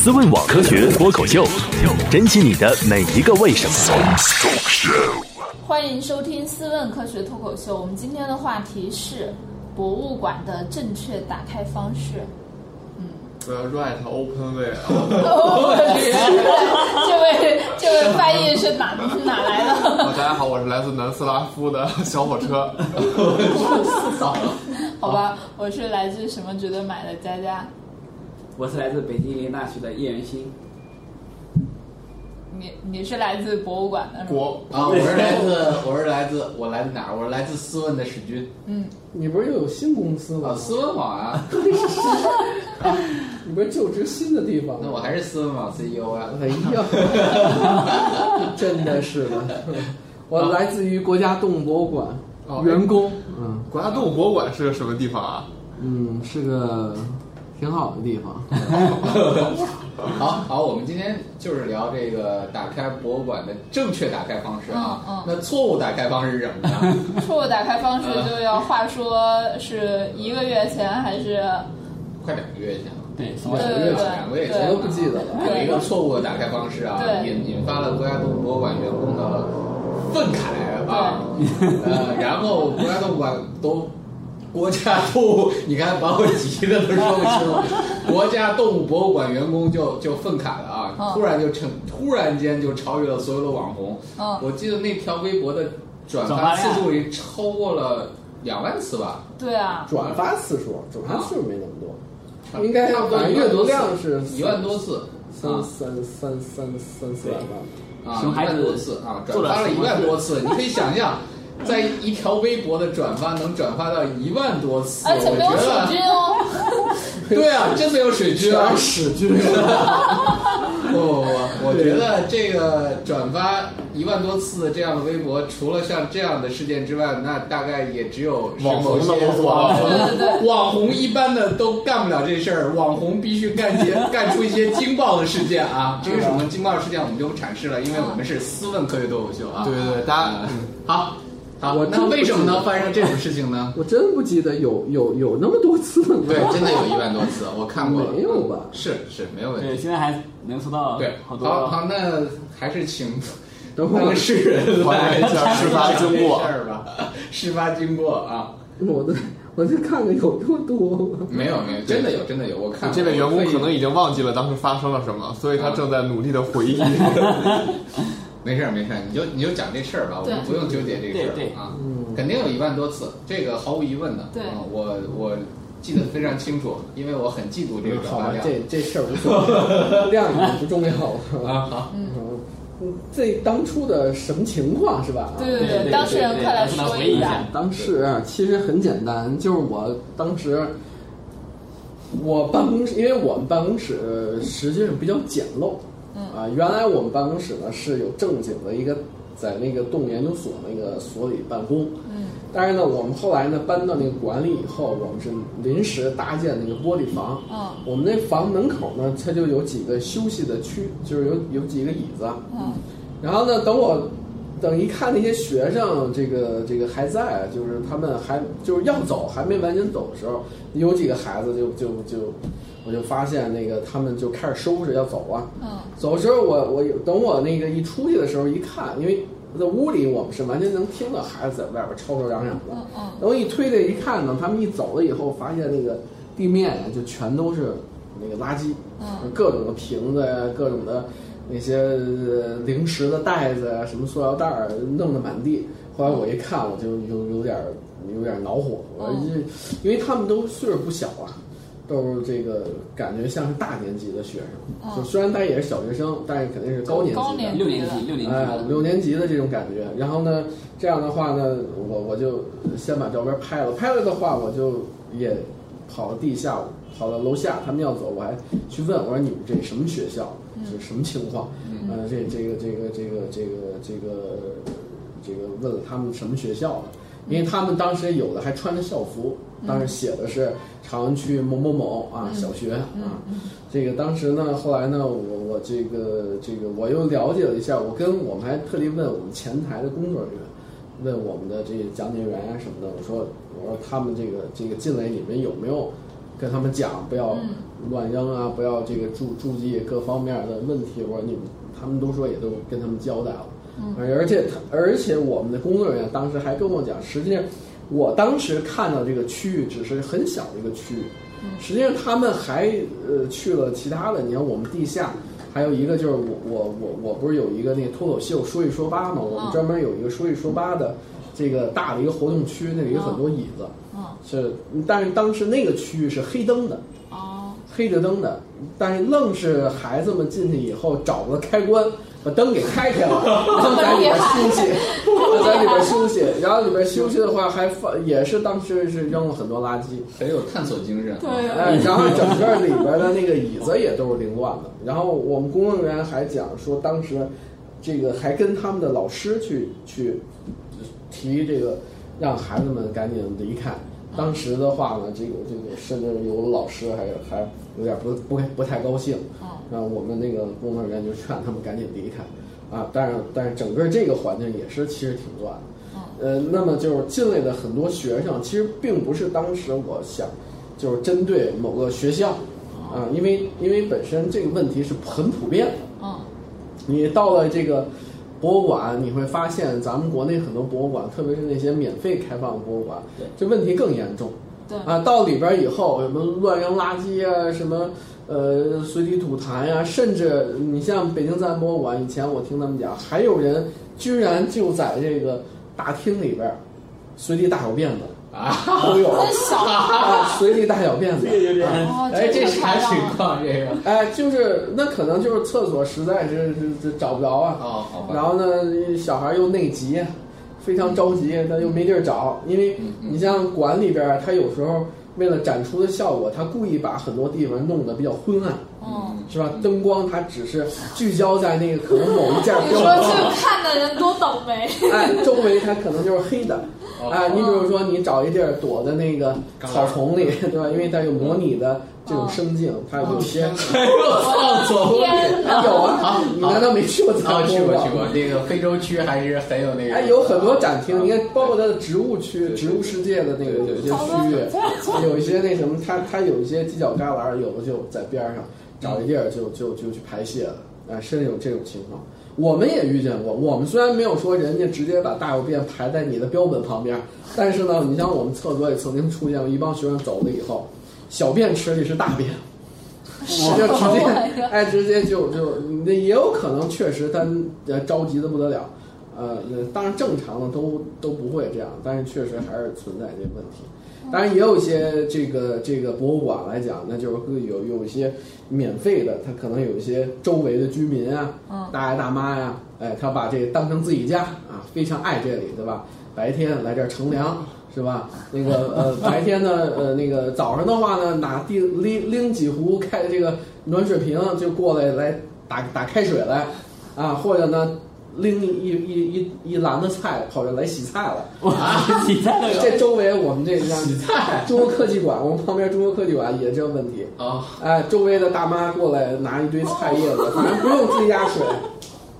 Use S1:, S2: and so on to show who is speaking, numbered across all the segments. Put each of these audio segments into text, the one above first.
S1: 思问网科学脱口秀，珍惜你的每一个为什么。
S2: 欢迎收听《思问科学脱口秀》。我们今天的话题是博物馆的正确打开方式。
S3: 呃，right open way 啊，
S2: 这位这位翻译是哪哪来的？
S3: 大家好，我是来自南斯拉夫的小火车。
S2: 好吧，我是来自什么值得买的佳佳。
S4: 我是来自北京林大学的叶元新。
S2: 你你是来自博物馆的是吗？
S3: 国
S5: 啊，我是来自，我是来自，我来自哪儿？我是来自斯文的史军
S2: 嗯，
S6: 你不是又有新公司
S5: 啊，
S6: 吗？
S5: 思问网啊
S6: 你不是就职新的地方？
S5: 那我还是斯文网 CEO 啊。
S6: 哎呀，真的是的，我来自于国家动物博物馆，
S3: 哦
S6: 员工，嗯
S3: 国家动物博物馆是个什么地方啊？
S6: 嗯，是个挺好的地方。
S5: 好好，我们今天就是聊这个打开博物馆的正确打开方式啊。
S2: 嗯嗯
S5: 那错误打开方式是什么呢？
S2: 错误打开方式就要话说是一个月前还是？
S5: 快两个月前了。
S4: 对，
S5: 两个月前
S2: 对
S6: 我都不记得了。
S5: 有一个错误的打开方式啊，引引发了国家动物博物馆员工的愤慨啊，呃，然后国家动物馆都。国家动物，你看把我急的都说不清了。国家动物博物馆员工就 就愤慨了啊，
S2: 嗯
S5: 突然就成，突然间就超越了所有的网红。
S2: 嗯，
S5: 我记得那条微博的转
S4: 转发
S5: 次数已经超过了两万次吧？
S2: 对啊，
S6: 转发次数，转发次数没那么多，应该
S5: 差不多
S6: 反正阅读量是
S5: 一万多次啊
S6: 三三三三三四百万。
S5: 啊，一万多次啊，转发了一万多次，你可以想象，在一条微博的转发能转发到一万多次，
S2: 而且没有
S5: 我觉
S2: 水
S5: 得
S2: 军哦。
S5: 对啊，真没有水军啊不不不，我觉得这个转发一万多次这样的微博，除了像这样的事件之外，那大概也只有
S3: 网红
S5: 某些
S3: 的
S5: 网红网红一般的都干不了这事儿，网红必须干些干出一些惊爆的事件啊！这个什么惊爆事件我们就不阐释了，因为我们是私问科学脱口秀啊。
S3: 对对对，大家
S5: 啊好，好
S6: 我，
S5: 那为什么能发生这种事情呢？
S6: 我真不记得有有有那么多次了。
S5: 对，真的有一万多次，我看过了。
S6: 没有吧
S5: 是是没有问题对，
S4: 现在还能搜到
S5: 对，
S4: 好
S5: 好好，那还是请
S6: 等会儿
S5: 当事人来
S3: 还原一下事发经过
S5: 事儿吧。事发经过啊，
S6: 我的我再看看有这么多吗？
S5: 没有没有，真的有真的有，我看
S3: 这位员工可能已经忘记了当时发生了什么，所以他正在努力的回忆。
S5: 没事儿没事儿，你就你就讲这事儿吧，我们不用纠结这个事儿啊，
S6: 嗯，
S5: 肯定有一万多次，这个毫无疑问的。
S2: 对
S5: 嗯我我记得非常清楚，因为我很嫉妒这个转，发量。
S6: 这这事儿无所谓，量已经不重要了。
S5: 啊好，
S6: 嗯，这当初的什么情况是吧？
S2: 对对
S4: 对对
S2: 当事人快来
S4: 对
S2: 说一下。
S6: 当事人其实很简单，就是我当时我办公室，因为我们办公室实际上比较简陋，
S2: 嗯
S6: 啊，原来我们办公室呢是有正经的一个在那个动物研究所那个所里办公，
S2: 嗯。
S6: 但是呢，我们后来呢搬到那个馆里以后，我们是临时搭建那个玻璃房，
S2: 嗯。
S6: 我们那房门口呢，它就有几个休息的区，就是有有几个椅子，
S2: 嗯。
S6: 然后呢，等我等一看那些学生，这个这个还在，就是他们还就是要走，还没完全走的时候，有几个孩子就就就，我就发现那个他们就开始收拾要走啊。
S2: 嗯
S6: 走的时候我，我有等我那个一出去的时候一看，因为在屋里我们是完全能听到孩子在外边吵吵嚷嚷的。
S2: 嗯嗯
S6: 等我一推开一看呢，他们一走了以后，发现那个地面就全都是那个垃圾，
S2: 嗯
S6: 各种的瓶子呀，各种的那些呃零食的袋子啊，什么塑料袋儿弄得满地。后来我一看，我就有有点儿有点儿恼火，我
S2: 嗯
S6: 这因为他们都岁数不小啊，都是这个感觉像是大年级的学生，
S2: 嗯
S6: 就虽然他也是小学生，但是肯定是高年级的。
S2: 高年
S4: 六年级，六年级
S6: 哎，五六年级的这种感觉。然后呢，这样的话呢，我我就先把照片拍了，拍了的话，我就也跑到地下，跑到楼下，他们要走，我还去问我说你们这什么学校，是什么情况？呃，这这个这个这个这个这个这个问了他们什么学校的。因为他们当时有的还穿着校服，当时写的是朝阳区某某某啊小学啊，这个当时呢，后来呢，我我这个这个我又了解了一下，我跟我们还特地问我们前台的工作人员，问我们的这些讲解员啊什么的，我说我说他们这个这个进来你们有没有跟他们讲不要、乱扔啊，不要这个注注记各方面的问题。我说你们，他们都说也都跟他们交代了。
S2: 嗯
S6: 而且他而且我们的工作人员当时还跟我讲，实际上我当时看到这个区域只是很小的一个区域，实际上他们还呃去了其他的。你看我们地下还有一个就是我我我我不是有一个那个脱口秀说一说八嘛，我们
S2: 嗯
S6: 专门有一个说一说八的这个大的一个活动区，那里有很多椅子。
S2: 嗯
S6: 是，但是当时那个区域是黑灯的，
S2: 哦
S6: 黑着灯的，但是愣是孩子们进去以后找了开关，把灯给开开了，然后在里边休息，在里边休息，然后里边休息的话还放，也是当时是扔了很多垃圾，
S5: 很有探索精神。啊
S2: 对
S6: 哎，然后整个里边的那个椅子也都是凌乱的。然后我们工作人员还讲说，当时这个还跟他们的老师去去提这个，让孩子们赶紧离开。当时的话呢，这个这个甚至有老师还还有点不不不太高兴，
S2: 嗯
S6: 然后我们那个工作人员就劝他们赶紧离开。啊，但是但是整个这个环境也是其实挺乱的。呃，那么就是进来的很多学生，其实并不是当时我想，就是针对某个学校，啊，因为因为本身这个问题是很普遍的。
S2: 嗯
S6: 你到了这个博物馆，你会发现咱们国内很多博物馆，特别是那些免费开放的博物馆，这问题更严重。
S2: 对。
S6: 啊，到里边以后，什么乱扔垃圾啊，什么呃随地吐痰呀、甚至你像北京自然博物馆，以前我听他们讲，还有人居然就在这个大厅里边随地大小便的
S5: 啊，
S6: 都有。随地大小便的。
S2: 哦，
S5: 哎，这啥情况？这个。
S6: 哎，就是那可能就是厕所实在是是是找不着啊，
S5: 哦，
S6: 然后呢，小孩又内急，非常着急，他又没地儿找，因为你像馆里边儿，他有时候为了展出的效果，他故意把很多地方弄得比较昏暗，
S2: 嗯，
S6: 是吧？灯光它只是聚焦在那个可能某一件
S2: 你说这看的人多倒霉。
S6: 哎，周围它可能就是黑的。
S5: 哦
S6: 哎，你比如说，你找一地儿躲在那个草丛里，对吧？因为它有模拟的这种生境，它有些
S5: 还有 放纵。
S2: 天哪！
S6: 有啊，你难道没去过
S5: 草
S6: 丛
S5: 去过
S6: 吗
S5: 去过，那个非洲区还是很有那个。
S6: 哎，有很多展厅，你看，包括它的植物区、植物世界的那个有一些区域，有一些那什么，它它有一些犄角旮旯，有的就在边上找一地儿就就就去排泄了，啊，是有这种情况。我们也遇见过，我们虽然没有说人家直接把大小便排在你的标本旁边，但是呢，你像我们厕所也曾经出现过一帮学生走了以后，小便池里是大便。就直接哎，直接就就那也有可能，确实他呃着急的不得了，呃，当然正常的都都不会这样，但是确实还是存在这个问题。当然也有一些这个这个博物馆来讲，那就是会有有一些免费的，他可能有一些周围的居民啊，
S2: 嗯
S6: 大爷大妈呀，哎，他把这个当成自己家啊，非常爱这里，对吧？白天来这儿乘凉。是吧？那个呃，白天呢，呃，那个早上的话呢，拿地拎拎几壶开这个暖水瓶就过来来打打开水来，啊，或者呢拎一一一一篮子菜跑这来洗菜了。
S4: 哇，洗菜都有。
S6: 这周围我们这家
S5: 洗菜
S6: 中国科技馆，我们旁边中国科技馆也这个问题。
S5: 啊，
S6: 哎，周围的大妈过来拿一堆菜叶子，反正不用自己家水。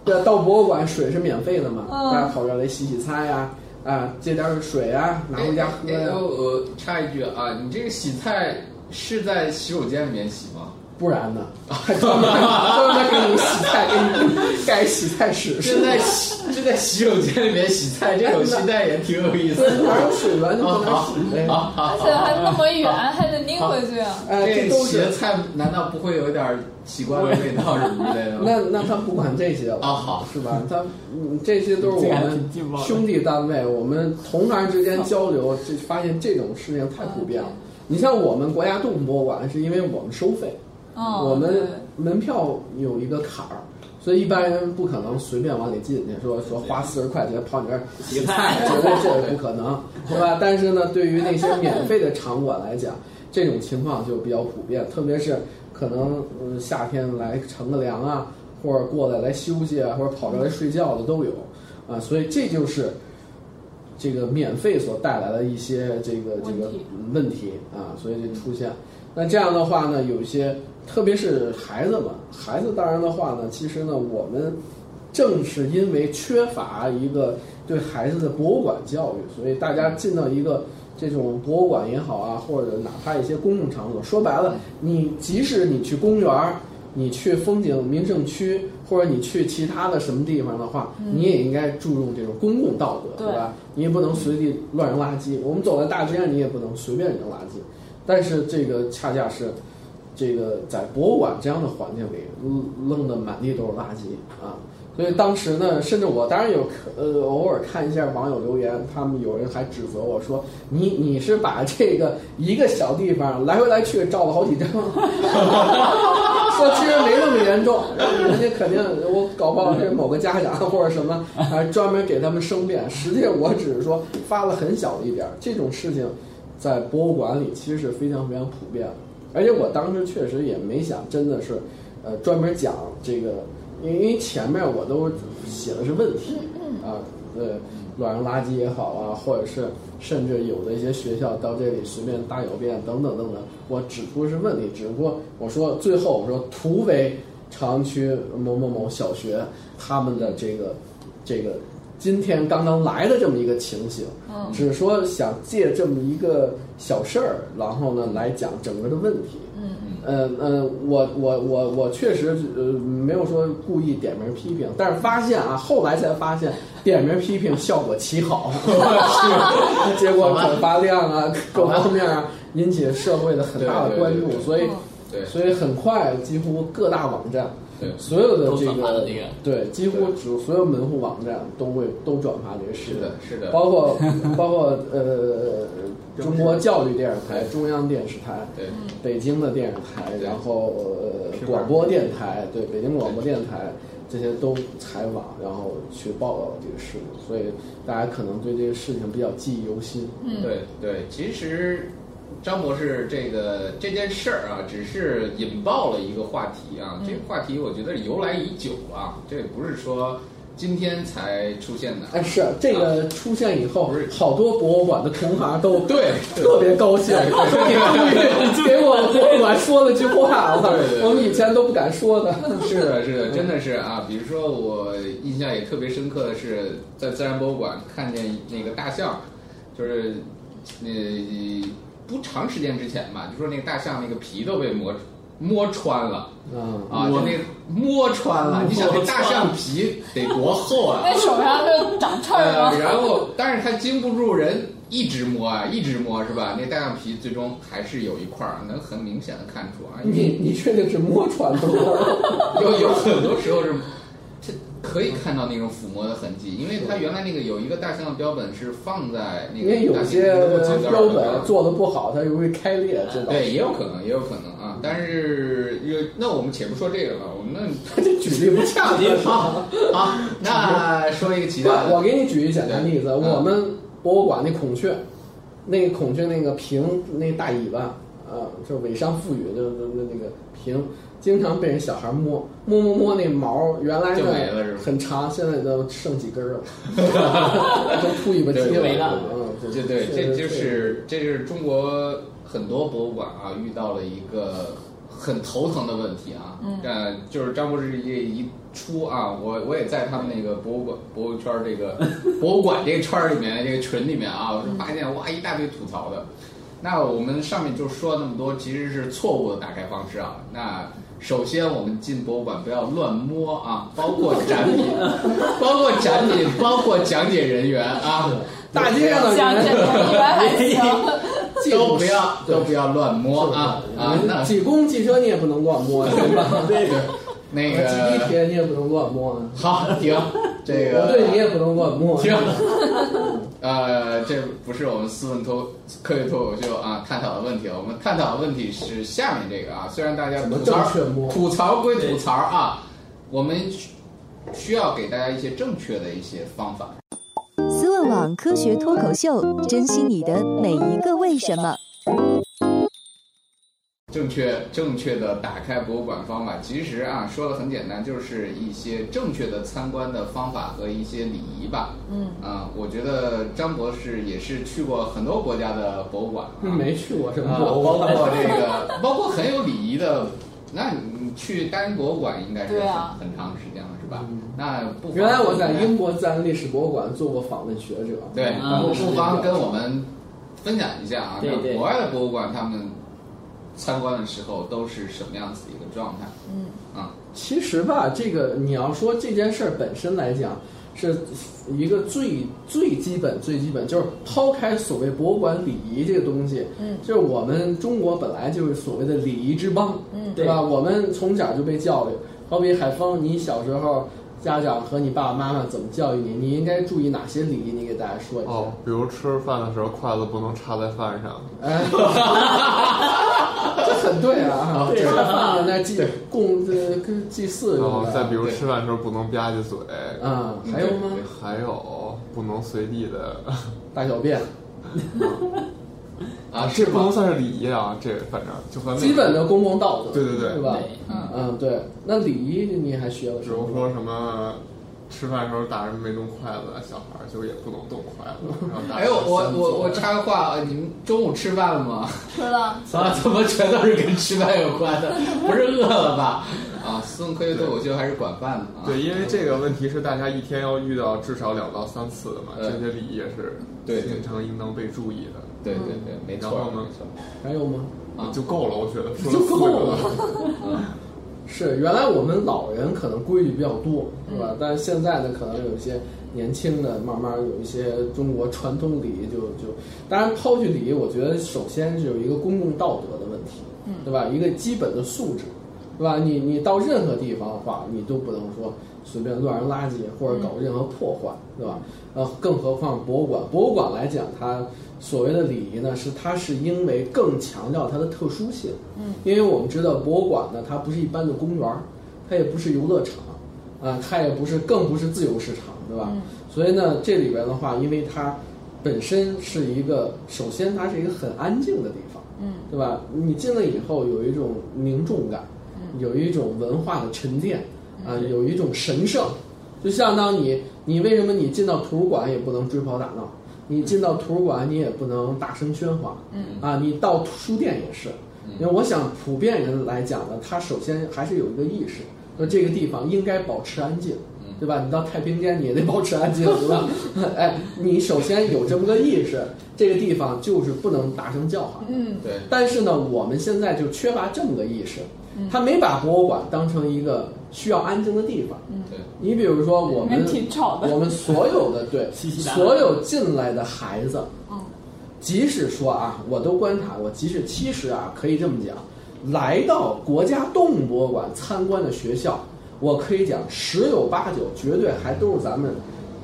S6: 对，到博物馆水是免费的嘛，
S2: 嗯
S6: 大家跑这儿来洗洗菜呀、啊，接点儿水啊，拿回家喝呀、
S5: 我插一句啊，你这个洗菜是在洗手间里面洗吗？
S6: 不然呢，还专门专门给你洗菜，给你盖洗菜室，
S5: 是在洗就在洗手间里面洗菜，这种心态也挺有意思
S6: 的，哪
S5: 的。
S6: 有水源就不能洗
S2: 而且还那么远，还得拎回去。
S6: 哎，
S5: 这洗的菜难道不会有点奇怪的味道什么之类的吗？
S6: 那那他不管这些了
S5: 啊好
S6: 是吧？他嗯这些都是我们兄弟单位，我们同行之间交流，就发现这种事情太普遍了。你像我们国家动物博物馆，是因为我们收费，
S2: 嗯，
S6: 我们门票有一个坎儿，所以一般人不可能随便往里进去，说说花四十块钱跑你这儿洗菜，绝对这个 不可能，对吧？但是呢，对于那些免费的场馆来讲，这种情况就比较普遍，特别是可能嗯夏天来乘个凉啊，或者过来来休息啊，或者跑这儿来睡觉的都有啊，所以这就是。这个免费所带来的一些这个这个
S2: 问题
S6: 啊，所以就出现。那这样的话呢，有一些，特别是孩子们，孩子当然的话呢，其实呢，我们正是因为缺乏一个对孩子的博物馆教育，所以大家进到一个这种博物馆也好啊，或者哪怕一些公共场所，说白了，你即使你去公园儿，你去风景名胜区，或者你去其他的什么地方的话，你也应该注重这种公共道德，
S2: 对
S6: 对吧？你也不能随地乱扔垃圾。我们走在大街上，你也不能随便扔垃圾。但是这个恰恰是，这个在博物馆这样的环境里，扔扔的满地都是垃圾啊。所以当时呢，甚至我当然有呃偶尔看一下网友留言，他们有人还指责我说：“你你是把这个一个小地方来回来去照了好几张，说其实没那么严重，人家肯定我搞不好是某个家长或者什么，还专门给他们申辩。实际我只是说发了很小的一点儿，这种事情在博物馆里其实是非常非常普遍的。而且我当时确实也没想真的是，呃，专门讲这个，因为因为前面我都写的是问题啊，呃，乱扔垃圾也好啊，或者是甚至有的一些学校到这里随便大小便等等等等，我指出的是问题，只不过我说最后我说图为朝阳区某某某小学他们的这个这个今天刚刚来的这么一个情形，
S2: 嗯。
S6: 只是说想借这么一个小事儿，然后呢来讲整个的问题。
S2: 嗯。
S6: 呃呃，我我我我确实呃没有说故意点名批评，但是发现啊，后来才发现点名批评效果奇好，是结果转发量啊各方面啊引起社会的很大的关注所以
S5: 对
S6: 所以很快几乎各大网站
S5: 对
S6: 所有的这个对，几乎只所有门户网站都会都转发这个事
S5: 是的，是的，
S6: 包括 包括呃中国教育电视台、中央电视台、
S5: 对
S6: 北京的电视台，然后呃广播电台，对北京广播电台这些都采访，然后去报道这个事情，所以大家可能对这个事情比较记忆犹新。
S2: 嗯，
S5: 对对，其实张博士这个这件事儿啊，只是引爆了一个话题啊。这个话题我觉得由来已久啊，这也不是说今天才出现的。
S6: 哎，是这个出现以后，好多博物馆的同行都
S5: 对
S6: 特别高兴，说你终于给我博物馆说了句话了我们以前都不敢说的。
S5: 是的，是的，真的是啊。比如说，我印象也特别深刻的是，在自然博物馆看见那个大象，就是呃不长时间之前吧，就说那个大象那个皮都被磨摸穿了
S6: 嗯
S5: 啊，就那个摸穿了。你想，那大象皮得多厚啊？
S2: 那手上就长刺儿
S5: 呃，
S2: 吗？
S5: 然后，但是它经不住人一直摸啊，一直摸是吧？那大象皮最终还是有一块儿能很明显的看出啊，
S6: 你你确定是摸穿的吗？
S5: 有有很多时候是，它可以看到那种抚摸的痕迹，因为它原来那个有一个大象的标本是放在那个
S6: 因为有些标本做的不好，它容易开裂，知道
S5: 吧
S6: 对，
S5: 也有可能，也有可能啊。但是有那我们且不说这个了，我们那
S6: 这举例不恰当。
S5: 好，好，那说一个其他
S6: 我我，给你举一简单例子，我们博物馆那孔雀，那个孔雀那个屏那大尾巴，啊，就尾上覆羽的那那那个屏，经常被人小孩摸摸摸摸那毛，原来
S5: 就没了是吧
S6: 很长，现在都剩几根儿了，都秃尾巴鸡
S5: 对
S6: 了。
S4: 没了
S6: 嗯，
S5: 对对，这就是这就是中国很多博物馆啊遇到了一个很头疼的问题啊。
S2: 嗯
S5: 呃，就是张博士一一出啊，我我也在他们那个博物馆博物圈儿这个 博物馆这个圈儿里面这个群里面啊，我就发现哇一大堆吐槽的。那我们上面就说了那么多，其实是错误的打开方式啊。那首先我们进博物馆不要乱摸啊，包括展品，包括展品，包括讲解人员啊，
S6: 大街上的
S2: 讲解
S6: 人
S2: 人员
S5: 都不要都不要乱摸啊啊！那
S6: 挤公共汽车你也不能乱摸，对。吧？
S5: 这个。那
S6: 挤地
S5: 个
S6: 铁你也不能乱摸，
S5: 好停，这个。
S6: 我对你也不能乱摸。
S5: 停。呃，这不是我们斯文脱科学脱口秀啊探讨的问题了。我们探讨的问题是下面这个啊，虽然大家吐槽吐槽归吐槽啊，我们需需要给大家一些正确的一些方法。
S7: 思问网科学脱口秀，珍惜你的每一个为什么。
S5: 正确正确的打开博物馆方法，其实啊说的很简单，就是一些正确的参观的方法和一些礼仪吧。
S2: 嗯。
S5: 啊，我觉得张博士也是去过很多国家的博物馆啊，
S6: 没去过什么
S5: 啊，
S6: 博物
S5: 包，括这个，包括很有礼仪的。那你去单博物馆应该是很、
S2: 啊。
S5: 很长时间了，是吧？那不妨
S6: 原来我在英国自然历史博物馆做过访问学者，
S5: 对，
S4: 啊
S5: 不不妨跟我们分享一下啊，
S4: 对对。
S5: 那国外的博物馆他们参观的时候都是什么样子的一个状态？
S2: 嗯
S5: 啊，
S6: 其实吧，这个你要说这件事儿本身来讲，是一个最最基本、最基本，就是抛开所谓博物馆礼仪这个东西，
S2: 嗯，
S6: 就是我们中国本来就是所谓的礼仪之邦，
S2: 嗯
S6: 对吧？我们从小就被教育，好比海峰，你小时候家长和你爸爸妈妈怎么教育你？你应该注意哪些礼仪？你给大家说一下。
S3: 哦，比如吃饭的时候筷子不能插在饭上，
S6: 哎，这很对啊，
S5: 对
S6: 吃了饭了那祭供这跟祭祀
S3: 然。后再比如吃饭的时候不能吧唧嘴，
S6: 嗯，还有吗？
S3: 还有不能随地的，
S6: 大小便，
S5: 啊，
S3: 这？不能算是礼仪啊，这反正就和
S6: 基本的公共道德，
S3: 对对对
S6: 对吧？
S2: 嗯
S6: 嗯，对。那礼仪你还学了
S3: 比？如说什么。吃饭的时候大人没动筷子，小孩儿就也不能动筷子。然后大
S5: 哎我我我插个话，啊你们中午吃饭了吗？
S2: 吃了，
S5: 啊，怎么全都是跟吃饭有关的？不是饿了吧？啊，思问科学脱口秀还是管饭的啊？
S3: 对，因为这个问题是大家一天要遇到至少两到三次的嘛，
S5: 嗯
S3: 这些礼仪也是经常应当被注意的。
S5: 对对对，没错
S3: 然后呢
S5: 没错。
S6: 还有吗？
S5: 啊
S3: 就够了，我觉得说
S6: 就够
S3: 了四个
S6: 了。是，原来我们老人可能规矩比较多，是吧？但是现在呢，可能有一些年轻的，慢慢有一些中国传统礼仪就就，当然抛去礼仪，我觉得首先是有一个公共道德的问题，
S2: 嗯
S6: 对吧？一个基本的素质，对吧？你你到任何地方的话，你都不能说随便乱扔垃圾或者搞任何破坏，对吧？呃，更何况博物馆，博物馆来讲，它所谓的礼仪呢，是它是因为更强调它的特殊性，
S2: 嗯，
S6: 因为我们知道博物馆呢，它不是一般的公园，它也不是游乐场，啊、它也不是，更不是自由市场，对吧？
S2: 嗯
S6: 所以呢，这里边的话，因为它本身是一个，首先它是一个很安静的地方，
S2: 嗯
S6: 对吧？你进来以后有一种凝重感，
S2: 嗯
S6: 有一种文化的沉淀，啊、有一种神圣，就相当你，你为什么你进到图书馆也不能追跑打闹？你进到图书馆你也不能大声喧哗，
S2: 嗯
S6: 啊，你到书店也是，因为我想普遍人来讲呢，他首先还是有一个意识，说这个地方应该保持安静，对吧？你到太平间你也得保持安静，对吧？哎，你首先有这么个意识，这个地方就是不能大声叫喊。
S2: 嗯
S5: 对，
S6: 但是呢，我们现在就缺乏这么个意识，他没把博物馆当成一个需要安静的地方。
S5: 对，
S6: 你比如说我们
S2: 挺吵的。
S6: 我们所有的 对所有进来的孩子，
S2: 嗯。
S6: 即使说啊，我都观察过，即使其实啊，可以这么讲，来到国家动物博物馆参观的学校，我可以讲十有八九绝对还都是咱们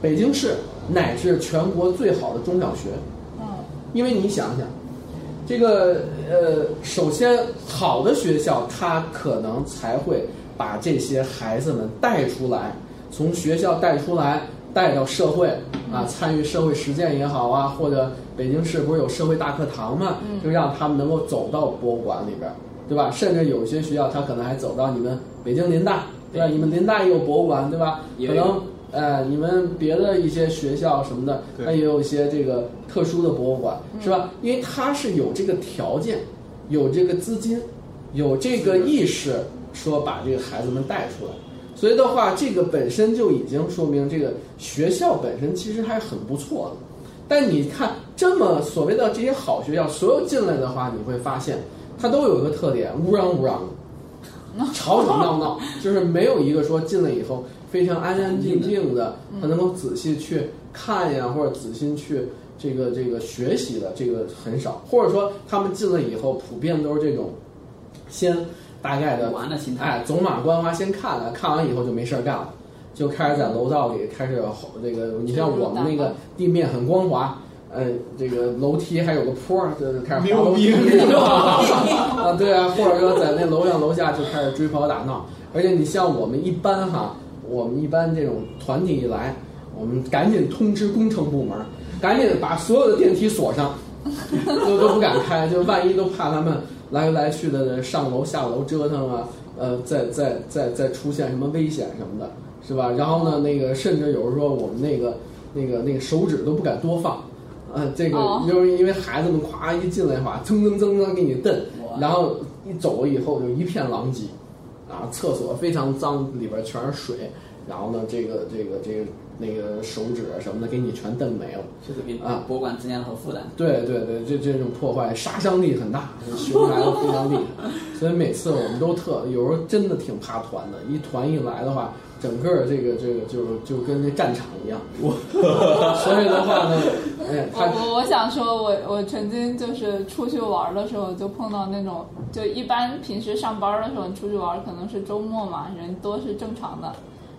S6: 北京市乃至全国最好的中小学。
S2: 嗯。
S6: 因为你想想，这个呃，首先好的学校，它可能才会把这些孩子们带出来，从学校带出来，带到社会啊，参与社会实践也好啊，或者北京市不是有社会大课堂嘛，就让他们能够走到博物馆里边儿，对吧？甚至有些学校，他可能还走到你们北京林大，对吧？你们林大也有博物馆，对吧？可能呃，你们别的一些学校什么的，它也有一些这个特殊的博物馆，是吧？因为它是有这个条件，有这个资金，有这个意识，说把这个孩子们带出来。所以的话，这个本身就已经说明这个学校本身其实还是很不错的。但你看，这么所谓的这些好学校，所有进来的话，你会发现它都有一个特点，乌嚷乌嚷的，吵吵闹闹，就是没有一个说进来以后非常安安静静的，他能够仔细去看呀，或者仔细去这个这个学习的，这个很少。或者说他们进来以后，普遍都是这种先大概的
S4: 玩的心态，
S6: 哎，走马观花先看了，看完以后就没事儿干了，就开始在楼道里开始吼这个。你像我们那个地面很光滑，呃，这个楼梯还有个坡儿，就是开始滑楼梯 啊，对啊，或者说在那楼上楼下就开始追跑打闹。而且你像我们一般哈，我们一般这种团体一来，我们赶紧通知工程部门，赶紧把所有的电梯锁上，都都不敢开，就万一都怕他们来来去的上楼下楼折腾啊，呃，再再再再出现什么危险什么的，是吧？然后呢，那个甚至有时候我们那个那个那个手指都不敢多放，啊，这个
S2: 哦
S6: 就是因为孩子们咵一进来的话，噌噌噌噌给你蹬，然后一走了以后就一片狼藉，啊，厕所非常脏，里边全是水，然后呢，这个这个这个那个手指啊什么的给你全蹬没了。
S4: 就是给
S6: 啊
S4: 博物馆增加了负担。
S6: 对对对，这这种破坏杀伤力很大，熊孩子非常厉害，所以每次我们都特有时候真的挺怕团的，一团一来的话，整个这个这个就就跟那战场一样。所以的话呢，哎，
S2: 我我我想说我，我曾经就是出去玩的时候，就碰到那种，就一般平时上班的时候，你出去玩可能是周末嘛，人多是正常的。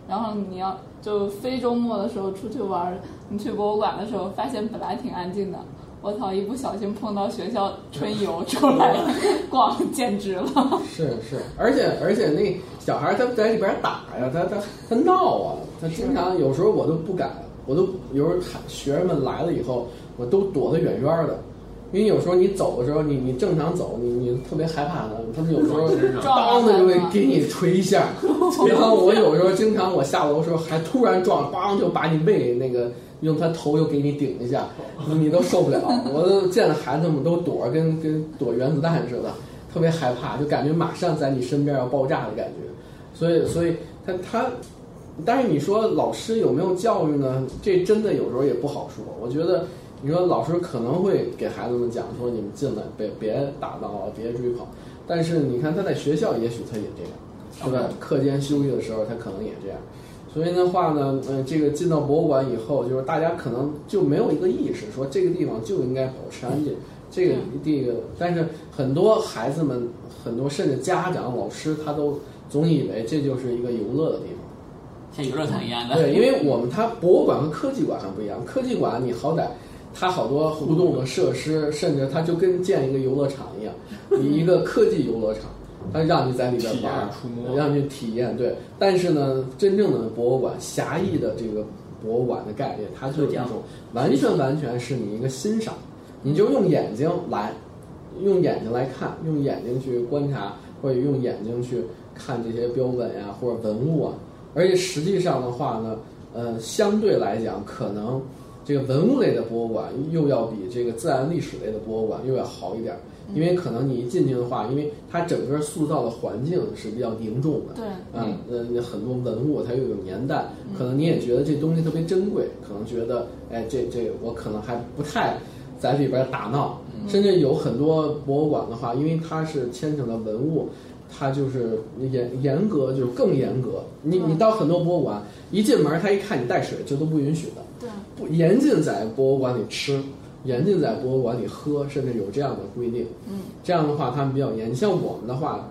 S2: 然后你要就非周末的时候出去玩，你去博物馆的时候，发现本来挺安静的，我操，一不小心碰到学校春游出来逛，简直了。
S6: 是是，而且而且那小孩他在里边打呀，他他他闹啊，他经常有时候我都不敢，我都有时候看学生们来了以后，我都躲得远远的。因为有时候你走的时候，你你正常走，你你特别害怕的，他们有时候当的就会给你捶一下。然后我有时候经常我下楼的时候还突然撞，梆就把你胃那个用他头又给你顶一下，你都受不了。我都见了孩子们都躲，跟跟躲原子弹似的，特别害怕，就感觉马上在你身边要爆炸的感觉。所以所以他他，但是你说老师有没有教育呢？这真的有时候也不好说。我觉得。你说老师可能会给孩子们讲说你们进来别别打闹了，别追跑，但是你看他在学校也许他也这样，对吧？课间休息的时候他可能也这样，所以的话呢，嗯，这个进到博物馆以后，就是大家可能就没有一个意识说这个地方就应该保持安静，这个这个，但是很多孩子们，很多甚至家长、老师他都总以为这就是一个游乐的地方。
S4: 像游乐场一样的。
S6: 对，因为我们它博物馆和科技馆还不一样，科技馆你好歹。它好多互动的设施，甚至它就跟建一个游乐场一样，一个科技游乐场，它让你在里边玩，让你体验。对，但是呢，真正的博物馆，狭义的这个博物馆的概念，它就是一种完全完全是你一个欣赏，你就用眼睛来，用眼睛来看，用眼睛去观察，或者用眼睛去看这些标本呀或者文物啊。而且实际上的话呢，呃，相对来讲可能。这个文物类的博物馆又要比这个自然历史类的博物馆又要好一点，因为可能你一进去的话，因为它整个塑造的环境是比较凝重的，
S2: 对，
S6: 啊，呃，很多文物它又有年代，可能你也觉得这东西特别珍贵，可能觉得，哎，这这我可能还不太在里边打闹，甚至有很多博物馆的话，因为它是牵扯到文物。它就是严严格，就是更严格。你你到很多博物馆，一进门他一看你带水，这都不允许的。
S2: 对，
S6: 不严禁在博物馆里吃，严禁在博物馆里喝，甚至有这样的规定。
S2: 嗯，
S6: 这样的话他们比较严。你像我们的话，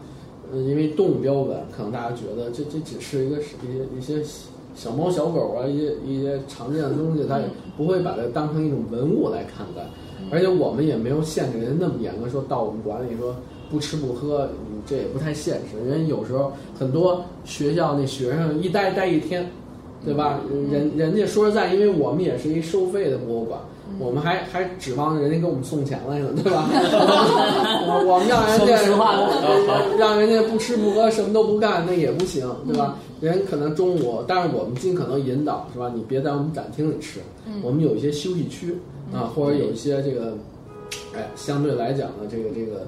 S6: 嗯，因为动物标本，可能大家觉得这这只是一个一些一些小猫小狗啊，一些一些常见的东西，它也不会把它当成一种文物来看待。而且我们也没有限制人那么严格，说到我们馆里说。不吃不喝，这也不太现实。人有时候很多学校那学生一待待一天，对吧？人人家说实在，因为我们也是一收费的博物馆，我们还还指望人家给我们送钱来呢，对吧？我们让人家让人家不吃不喝，什么都不干，那也不行，对吧？人可能中午，但是我们尽可能引导，是吧？你别在我们展厅里吃，我们有一些休息区啊，或者有一些这个，哎，相对来讲呢，这个这个。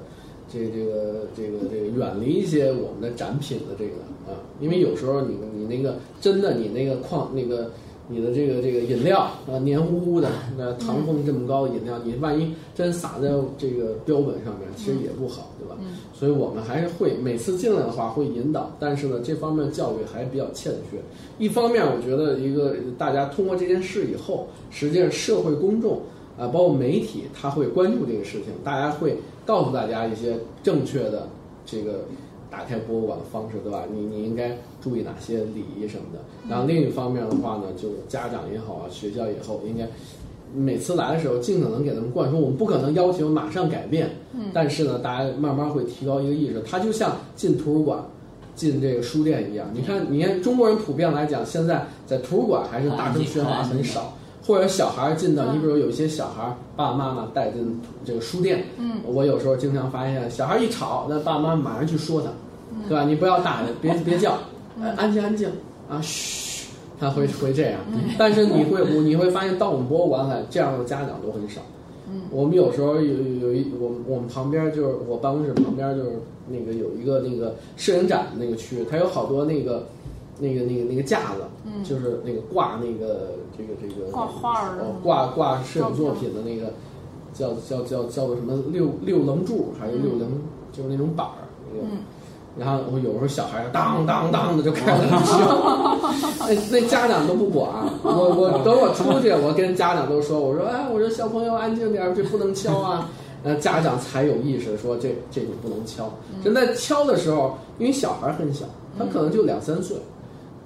S6: 这这个这个这个远离一些我们的展品的这个啊，因为有时候你你那个真的你那个矿那个你的这个这个饮料啊黏糊糊的，那糖分这么高的饮料，你万一真洒在这个标本上面，其实也不好，对吧？所以我们还是会每次进来的话会引导，但是呢，这方面教育还比较欠缺。一方面，我觉得一个大家通过这件事以后，实际上社会公众啊，包括媒体，他会关注这个事情，大家会。告诉大家一些正确的这个打开博物馆的方式，对吧？你你应该注意哪些礼仪什么的。然后另一方面的话呢，就家长也好啊，学校也好，应该每次来的时候尽可能给他们灌输。我们不可能要求马上改变，但是呢，大家慢慢会提高一个意识。它就像进图书馆、进这个书店一样。你看，你看中国人普遍来讲，现在在图书馆还是大声喧哗很少。或者小孩进到，你比如有一些小孩，爸爸妈妈带进这个书店，
S2: 嗯，
S6: 我有时候经常发现，小孩一吵，那爸爸妈妈马上去说他，对吧？你不要打，别 别叫，安静安静啊，嘘，他会会这样。但是你会你会发现，到我们博物馆来，这样的家长都很少。
S2: 嗯，
S6: 我们有时候有有一我们我们旁边就是我办公室旁边就是那个有一个那个摄影展那个区，它有好多那个。那个那个那个架子，就是那个挂那个这个这个
S2: 挂画儿的
S6: 呃挂挂摄影作品的那个叫叫叫叫做什么六六棱柱还是六棱，就是那种板儿那个。然后我有时候小孩当当当的就开始敲，那那家长都不管我，我等我出去，我跟家长都说，我说哎，我说小朋友安静点儿，这不能敲啊。那，家长才有意识说这这你不能敲。真在敲的时候，因为小孩很小，他可能就两三岁，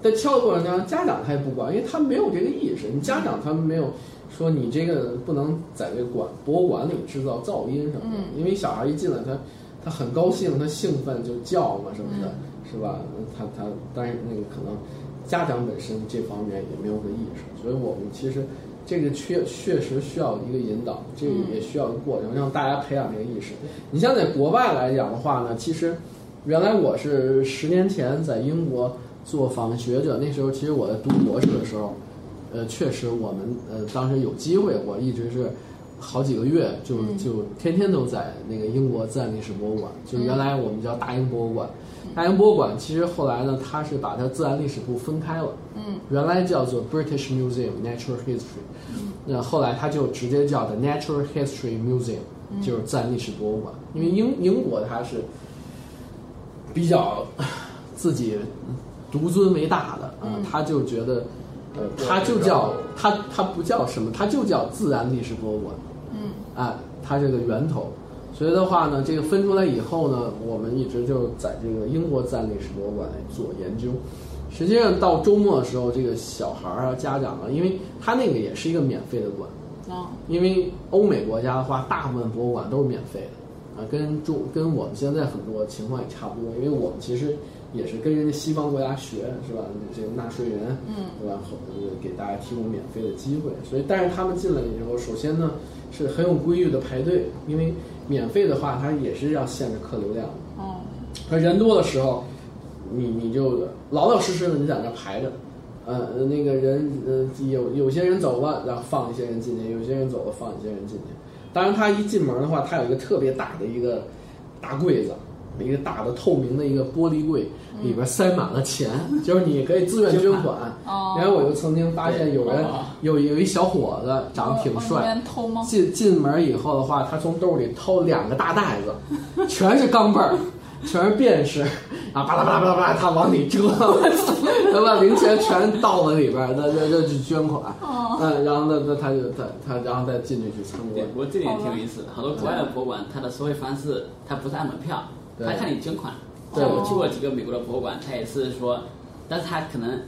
S6: 在敲的过程中，家长他也不管，因为他没有这个意识。你家长他们没有说你这个不能在这个馆博物馆里制造噪音什么的，因为小孩一进来他他很高兴，他兴奋就叫嘛什么的，是吧？他他但是那个可能家长本身这方面也没有个意识，所以我们其实这个确确实需要一个引导，这个也需要一个过程，让大家培养这个意识。你像在国外来讲的话呢，其实原来我是十年前在英国做访问学者，那时候其实我在读博士的时候，呃，确实我们呃当时有机会，我一直是好几个月就就天天都在那个英国自然历史博物馆，就原来我们叫大英博物馆。大英博物馆其实后来呢，它是把它自然历史部分开了，
S2: 嗯，
S6: 原来叫做 British Museum Natural History，那后来它就直接叫的 Natural History Museum，就是自然历史博物馆。因为英英国它是比较自己独尊为大的啊，他就觉得，呃，它就叫他他不叫什么，他就叫自然历史博物馆，
S2: 嗯，
S6: 啊，它这个源头。所以的话呢，这个分出来以后呢，我们一直就在这个英国自然历史博物馆来做研究。实际上到周末的时候，这个小孩儿啊、家长啊，因为他那个也是一个免费的馆，
S2: 哦，
S6: 因为欧美国家的话，大部分博物馆都是免费的，啊，跟中跟我们现在很多情况也差不多，因为我们其实也是跟人家西方国家学，是吧？这个纳税人，
S2: 嗯，
S6: 对吧？后呃给大家提供免费的机会，所以但是他们进来以后，首先呢是很有规律的排队，因为免费的话，它也是要限制客流量的。
S2: 哦，
S6: 他人多的时候，你你就老老实实的你在那排着，呃，呃那个人呃有有些人走了，然后放一些人进去；有些人走了，放一些人进去。当然，他一进门的话，他有一个特别大的一个大柜子，一个大的透明的一个玻璃柜，里边塞满了钱，就是你可以自愿捐款。
S2: 哦，
S6: 然后我就曾经发现有人有有一小伙子长得挺帅，
S2: 面偷吗？
S6: 进进门以后的话，他从兜里掏两个大袋子，全是钢镚儿，全是便士，啊，巴拉巴拉巴拉巴拉，他往里折，他把零钱全倒在里边儿，他他他去捐款，
S2: 哦，
S6: 嗯，然后那那他就他他然后再进去去参
S4: 对，
S6: 观。
S4: 不，过这点挺有意思的。好多国外的博物馆，它的收费方式它不是按门票，
S6: 对。
S4: 它看你捐款。
S6: 对。
S4: 像我去过几个美国的博物馆，它也是说，但是它可能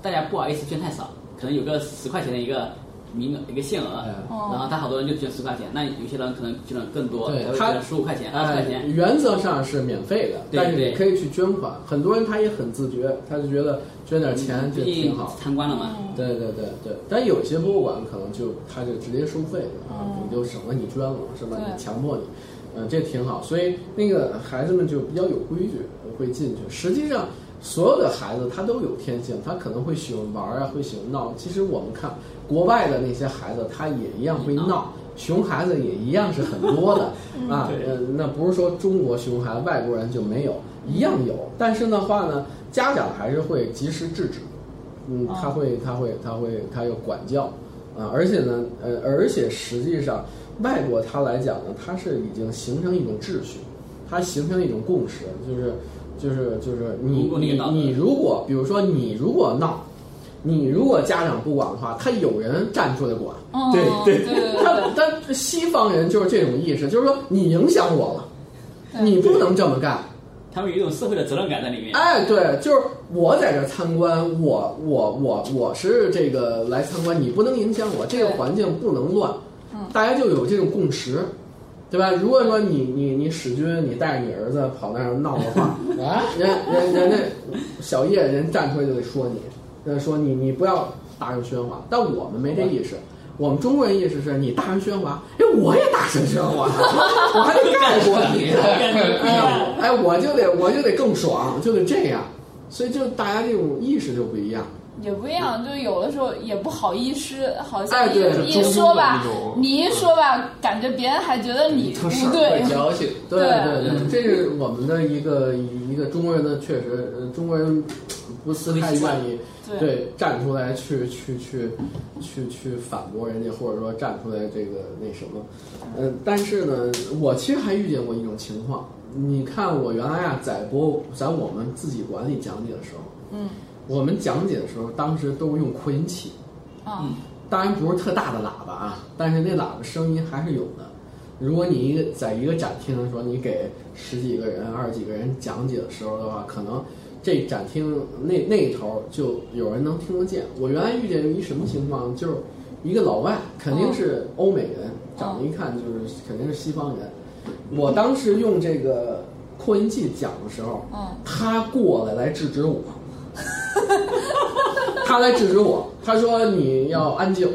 S4: 大家不好意思捐太少，可能有个十块钱的一个名额一个限额，
S6: 哎
S4: 然后他好多人就捐十块钱，那有些人可能捐的更多，
S6: 对他
S4: 捐十五块钱、二十块
S6: 哎，
S4: 钱。
S6: 原则上是免费的，但是你可以去捐款。很多人他也很自觉，他就觉得捐点钱就挺好。
S4: 参观了嘛，
S6: 对对对对，但有些博物馆可能就他就直接收费了啊，你就省了你捐了是吧？你强迫你，嗯、这挺好。所以那个孩子们就比较有规矩，会进去。实际上，所有的孩子他都有天性，他可能会喜欢玩啊，会喜欢闹。其实我们看国外的那些孩子，他也一样会闹。熊孩子也一样是很多的 啊，呃，那不是说中国熊孩子外国人就没有，一样有。但是的话呢，家长还是会及时制止，嗯，他会他会他会他有管教啊，而且呢，呃，而且实际上外国他来讲呢，他是已经形成一种秩序，他形成一种共识，就是就是就是你你
S4: 你
S6: 如果比如说你如果闹，你如果家长不管的话，他有人站出来管。
S2: 哦
S6: 对
S2: 对对对
S6: 他他西方人就是这种意识，就是说你影响我了，你不能这么干。
S4: 他们有一种社会的责任感在里面。
S6: 哎，对，就是我在这儿参观，我我我我是这个来参观，你不能影响我，这个环境不能乱，
S2: 嗯
S6: 大家就有这种共识，对吧？如果说你你你史军，你带着你儿子跑那儿闹的话，
S5: 啊，
S6: 人人人家小叶人站出来就得说你，呃说你你不要大声喧哗，但我们没这意识。我们中国人意识是你大声喧哗，哎，我也大声喧哗，我还得盖过你，哎，哎，我就得我就得更爽，就得这样，所以就大家这种意识就不一样。
S2: 也不一样，就有的时候也不好意思，好像一、
S6: 哎对
S2: 一说吧你一说吧，感觉别人还觉得你不对，
S5: 矫情。
S6: 对
S2: 对
S6: 对对，这是我们的一个一个中国人的确实，呃中国人不是太愿意
S2: 对
S6: 对站出来去去去去去反驳人家，或者说站出来这个那什么。嗯，但是呢，我其实还遇见过一种情况。你看，我原来啊，在博在我们自己管理讲解的时候，
S2: 嗯
S6: 我们讲解的时候，当时都用扩音器，
S2: 啊
S6: 当然不是特大的喇叭啊，但是那喇叭声音还是有的。如果你一个在一个展厅的时候，你给十几个人、二十几个人讲解的时候的话，可能这展厅那那一头就有人能听得见。我原来遇见一什么情况，就是一个老外，肯定是欧美人，长得一看就是肯定是西方人。我当时用这个扩音器讲的时候，
S2: 嗯
S6: 他过来来制止我，他来制止我，他说你要安静，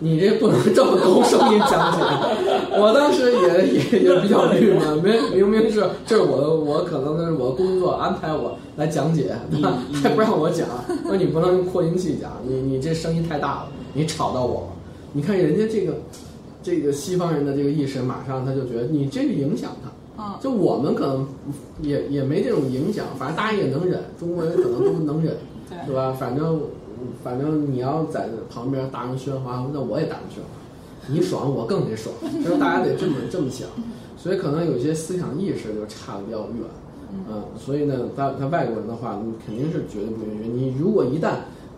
S6: 你这不能这么高声音讲解。我当时也也也比较郁闷，明明明是这是我的，我可能是我的工作安排我来讲解，他还不让我讲，说你不能用扩音器讲，你你这声音太大了，你吵到我了。你看人家这个这个西方人的这个意识，马上他就觉得你这个影响他。
S2: 嗯
S6: 就我们可能也也没这种影响，反正大家也能忍，中国人可能都能忍，
S2: 对
S6: 是吧？反正反正你要在旁边大声喧哗，那我也大声喧哗，你爽我更得爽，就是大家得这么这么想，所以可能有些思想意识就差的比较远，嗯，所以呢，他他外国人的话，你肯定是绝对不允许。你如果一旦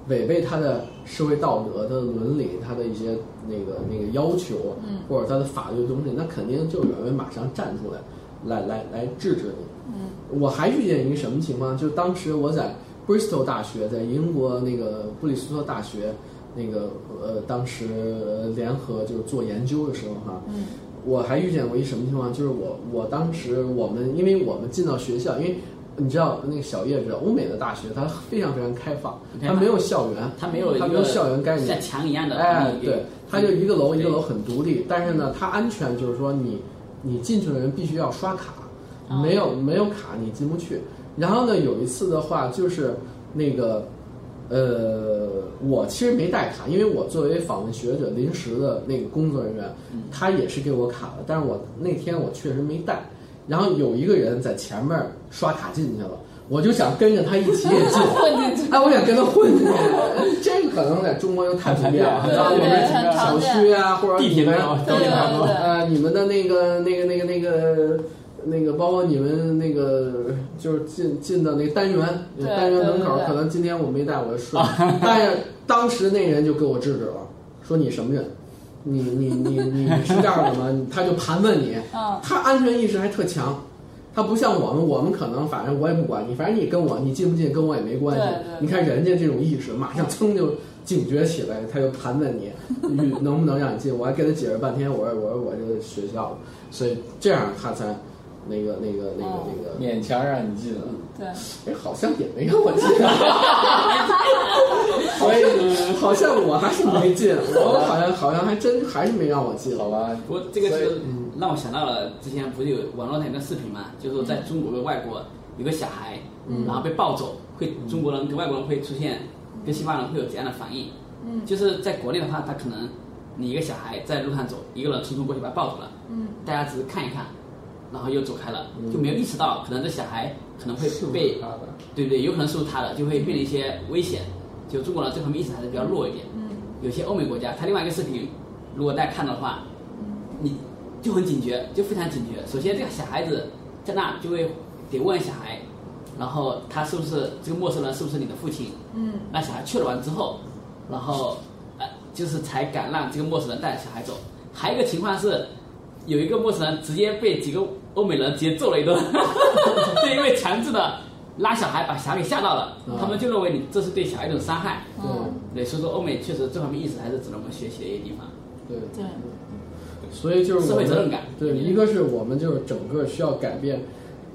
S6: 违背他的社会道德、他的伦理、他的一些那个那个要求，
S2: 嗯
S6: 或者他的法律东西，那肯定就有人马上站出来，来来来制止你。
S2: 嗯
S6: 我还遇见一个什么情况？就当时我在 Bristol 大学，在英国那个布里斯托大学，那个呃，当时呃联合就是做研究的时候哈，
S2: 嗯
S6: 我还遇见过一什么情况？就是我我当时我们因为我们进到学校，因为你知道那个小叶知道，欧美的大学它非常非常开放，它没有校园，
S4: 它没有
S6: 它没有校园概念
S4: 像，墙一样的，
S6: 哎，对，它就一个楼一个楼很独立，但是呢，它安全就是说你你进去的人必须要刷卡，
S2: 哦
S6: 没有没有卡你进不去。然后呢，有一次的话就是那个。呃，我其实没带卡，因为我作为访问学者临时的那个工作人员，他也是给我卡的，但是我那天我确实没带。然后有一个人在前面刷卡进去了，我就想跟着他一起也进，
S2: 混进去。
S6: 哎，我想跟他混进去。这个可能在中国又太普遍了，
S2: 对
S6: 然后我
S2: 对
S6: 们小区啊，或者
S1: 地铁
S6: 你们
S1: 都差不多
S6: 呃，你们的那个、那个、那个、那个、那个，包括你们那个，就是进进的那个单元，单元门口可能今天我没带，我的书。但是当时那人就给我制止了，说你什么人？你你你你你是这样的吗？他就盘问你，
S2: 嗯
S6: 他安全意识还特强。他不像我们，我们可能反正我也不管你，反正你跟我你进不进跟我也没关系。你看人家这种意识，马上噌就警觉起来，他就盘问你，与能不能让你进？我还跟他解释半天，我说我说我这个学校的，所以这样他才那个那个那个
S2: 哦
S6: 那个，
S5: 勉强让你进了。
S2: 对，
S6: 哎，好像也没让我进，所以好像我还是没进，我好像好像还真还是没让我进，
S5: 好吧，
S4: 不这个就让我想到了之前不是有网络上有个视频嘛，就是在中国跟外国有个小孩，
S6: 嗯。
S4: 然后被抱走，会中国人跟外国人会出现跟西方人会有怎样的反应？
S2: 嗯。
S4: 就是在国内的话，他可能你一个小孩在路上走，一个人匆匆过去把他抱走了，
S2: 嗯。
S4: 大家只是看一看，然后又走开了，
S6: 嗯
S4: 就没有意识到可能这小孩可能会被？对不对？有可能是他的，就会面临一些危险。就中国人这方面意识还是比较弱一点。
S2: 嗯
S4: 有些欧美国家，他另外一个视频，如果大家看到的话，
S2: 嗯
S4: 你就很警觉，就非常警觉。首先，这个小孩子在那就会得问小孩，然后他是不是这个陌生人是不是你的父亲？
S2: 嗯
S4: 那小孩确认完之后，然后呃，就是才敢让这个陌生人带着小孩走。还有一个情况是，有一个陌生人直接被几个欧美人直接揍了一顿，就因为强制的拉小孩把小孩给吓到了，
S6: 嗯
S4: 他们就认为你这是对小孩一种伤害。
S2: 嗯，
S4: 对，所以说欧美确实这方面意识还是值得我们学习的一个地方。
S6: 对。
S2: 对，
S6: 所以就是
S4: 社会责任感
S6: 对，一个是我们就是整个需要改变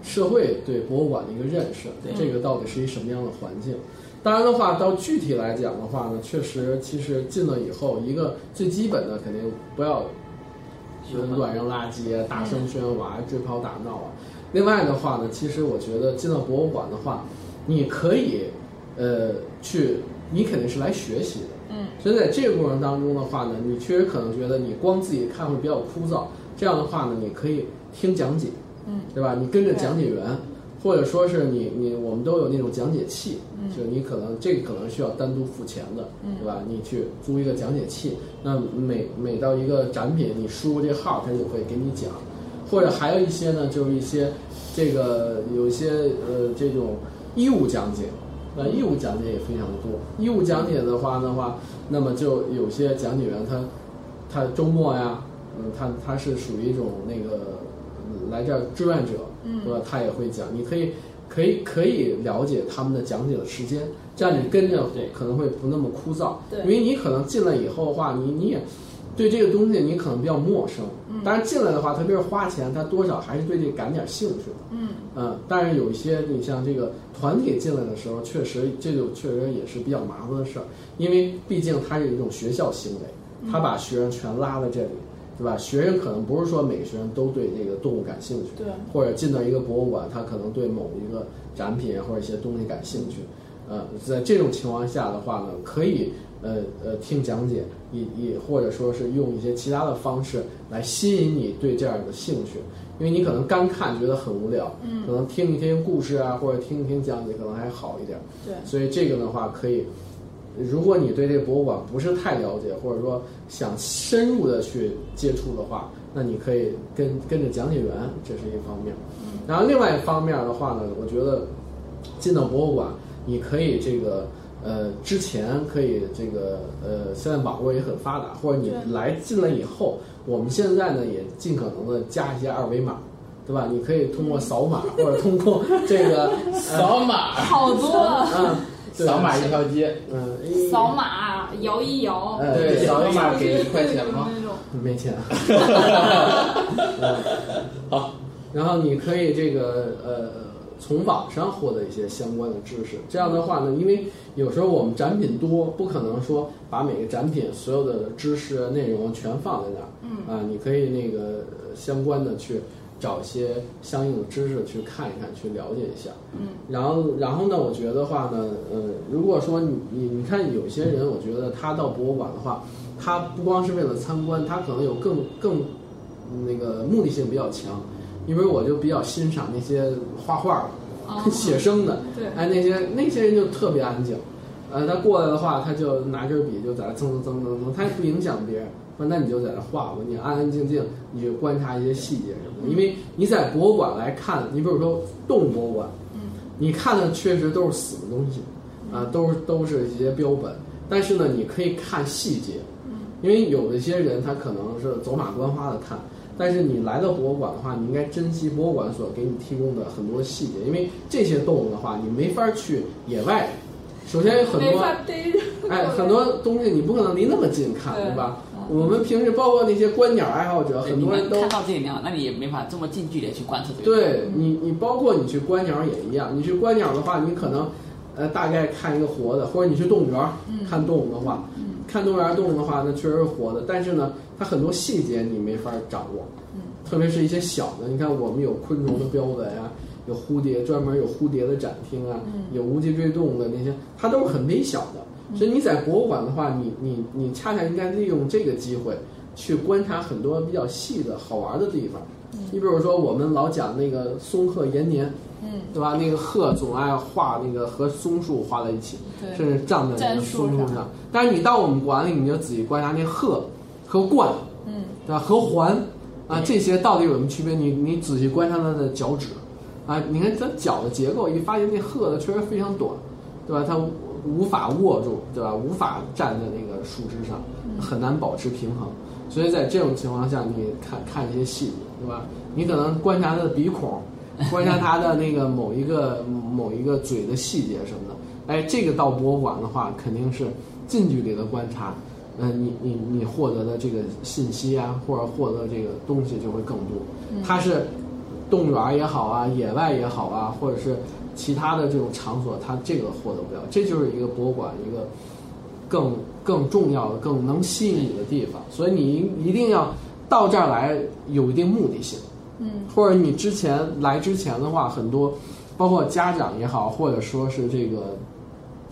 S6: 社会对博物馆的一个认识，
S4: 对
S6: 这个到底是一什么样的环境。当然的话，到具体来讲的话呢，确实其实进了以后，一个最基本的肯定不要就是乱扔垃圾啊、大声喧哗、追跑打闹啊。另外的话呢，其实我觉得进了博物馆的话，你可以呃去，你肯定是来学习的。
S2: 嗯
S6: 所以在这个过程当中的话呢，你确实可能觉得你光自己看会比较枯燥。这样的话呢，你可以听讲解，
S2: 嗯
S6: 对吧？你跟着讲解员，或者说是你你我们都有那种讲解器，
S2: 嗯
S6: 就你可能这个可能需要单独付钱的，对吧？你去租一个讲解器，那每每到一个展品，你输入这号，它就会给你讲。或者还有一些呢，就是一些这个有一些呃这种义务讲解，那义务讲解也非常的多。义务讲解的话的话，那么就有些讲解员他他周末呀，嗯，他他是属于一种那个嗯来这儿志愿者，
S2: 嗯
S6: 对吧？他也会讲，你可以可以可以了解他们的讲解的时间，这样你跟着可能会不那么枯燥，
S2: 对。
S6: 因为你可能进来以后的话，你你也对这个东西你可能比较陌生，
S2: 嗯。
S6: 但是进来的话，特别是花钱，他多少还是对这感点兴趣。的。
S2: 嗯。
S6: 嗯，但是有一些你像这个团体进来的时候，确实这就确实也是比较麻烦的事儿，因为毕竟它是一种学校行为，他把学生全拉在这里，对吧？学生可能不是说每个学生都对这个动物感兴趣，
S2: 对
S6: 或者进到一个博物馆，他可能对某一个展品或者一些东西感兴趣。呃，在这种情况下的话呢，可以呃呃听讲解，也也或者说是用一些其他的方式来吸引你对这样的兴趣，因为你可能干看觉得很无聊，
S2: 嗯
S6: 可能听一听故事啊，或者听一听讲解可能还好一点。
S2: 对
S6: 所以这个的话可以，如果你对这个博物馆不是太了解，或者说想深入的去接触的话，那你可以跟跟着讲解员，这是一方面。然后另外一方面的话呢，我觉得进到博物馆，你可以这个呃之前可以这个呃现在网络也很发达，或者你来进来以后，我们现在呢也尽可能的加一些二维码。对吧？你可以通过扫码，或者通过这个
S5: 扫码，
S2: 好多啊
S5: 扫码一条街，
S6: 嗯，
S2: 扫码摇一摇，
S6: 哎
S5: 对，扫个码给一块
S2: 对
S5: 钱吗？
S6: 没钱。好，然后你可以这个呃从网上获得一些相关的知识。这样的话呢，因为有时候我们展品多，不可能说把每个展品所有的知识啊内容全放在那儿。
S2: 嗯
S6: 啊，你可以那个呃相关的去找一些相应的知识去看一看，去了解一下。
S2: 嗯
S6: 然后，然后呢，我觉得话呢，呃，如果说你你你看有些人，我觉得他到博物馆的话，他不光是为了参观，他可能有更更那个目的性比较强。因为我就比较欣赏那些画画的、
S2: 哦
S6: 写生的，
S2: 对
S6: 哎，那些那些人就特别安静。呃，他过来的话，他就拿根笔就在那蹭蹭蹭蹭蹭，他也不影响别人。说那你就在那画吧，你安安静静，你就观察一些细节什么的。因为你在博物馆来看，你比如说动物博物馆，
S2: 嗯
S6: 你看的确实都是死的东西，啊，都是都是一些标本。但是呢，你可以看细节，因为有的一些人他可能是走马观花的看，但是你来到博物馆的话，你应该珍惜博物馆所给你提供的很多细节，因为这些动物的话，你没法去野外。首先有很多哎，很多东西你不可能离那么近看，
S2: 对
S6: 对吧？
S2: 嗯
S6: 我们平时包括那些观鸟爱好者，很多人都
S4: 看到这一辆，那你也没法这么近距离地去观测这个。
S6: 对你，你包括你去观鸟也一样。你去观鸟的话，你可能呃大概看一个活的，或者你去动物园看动物的话，看动物园儿动物的话，那确实是活的，但是呢，它很多细节你没法掌握，
S2: 嗯
S6: 特别是一些小的。你看，我们有昆虫的标本啊，有蝴蝶专门有蝴蝶的展厅啊，
S2: 嗯
S6: 有无脊椎动物的那些，它都是很微小的。所以你在博物馆的话，你你你恰恰应该利用这个机会去观察很多比较细的好玩的地方。你比如说，我们老讲那个松鹤延年，
S2: 嗯，
S6: 对吧？那个鹤总爱画那个和松树画在一起，
S2: 对
S6: 甚至站在那个松树上。但是你到我们馆里，你就仔细观察那鹤和冠，
S2: 嗯
S6: 对吧？和环啊，这些到底有什么区别？你你仔细观察它的脚趾，啊，你看它脚的结构，一发现那鹤的确实非常短，对吧？它无法握住，对吧？无法站在那个树枝上，很难保持平衡。所以在这种情况下，你看看一些细节，对吧？你可能观察它的鼻孔，观察它的那个某一个某一个嘴的细节什么的。哎，这个到博物馆的话，肯定是近距离的观察，呃，你你你获得的这个信息啊，或者获得这个东西就会更多。它是动物园也好啊，野外也好啊，或者是其他的这种场所，它这个获得不了。这就是一个博物馆一个更更重要的、更能吸引你的地方。所以你一定要到这儿来有一定目的性。
S2: 嗯
S6: 或者你之前来之前的话，很多包括家长也好，或者说是这个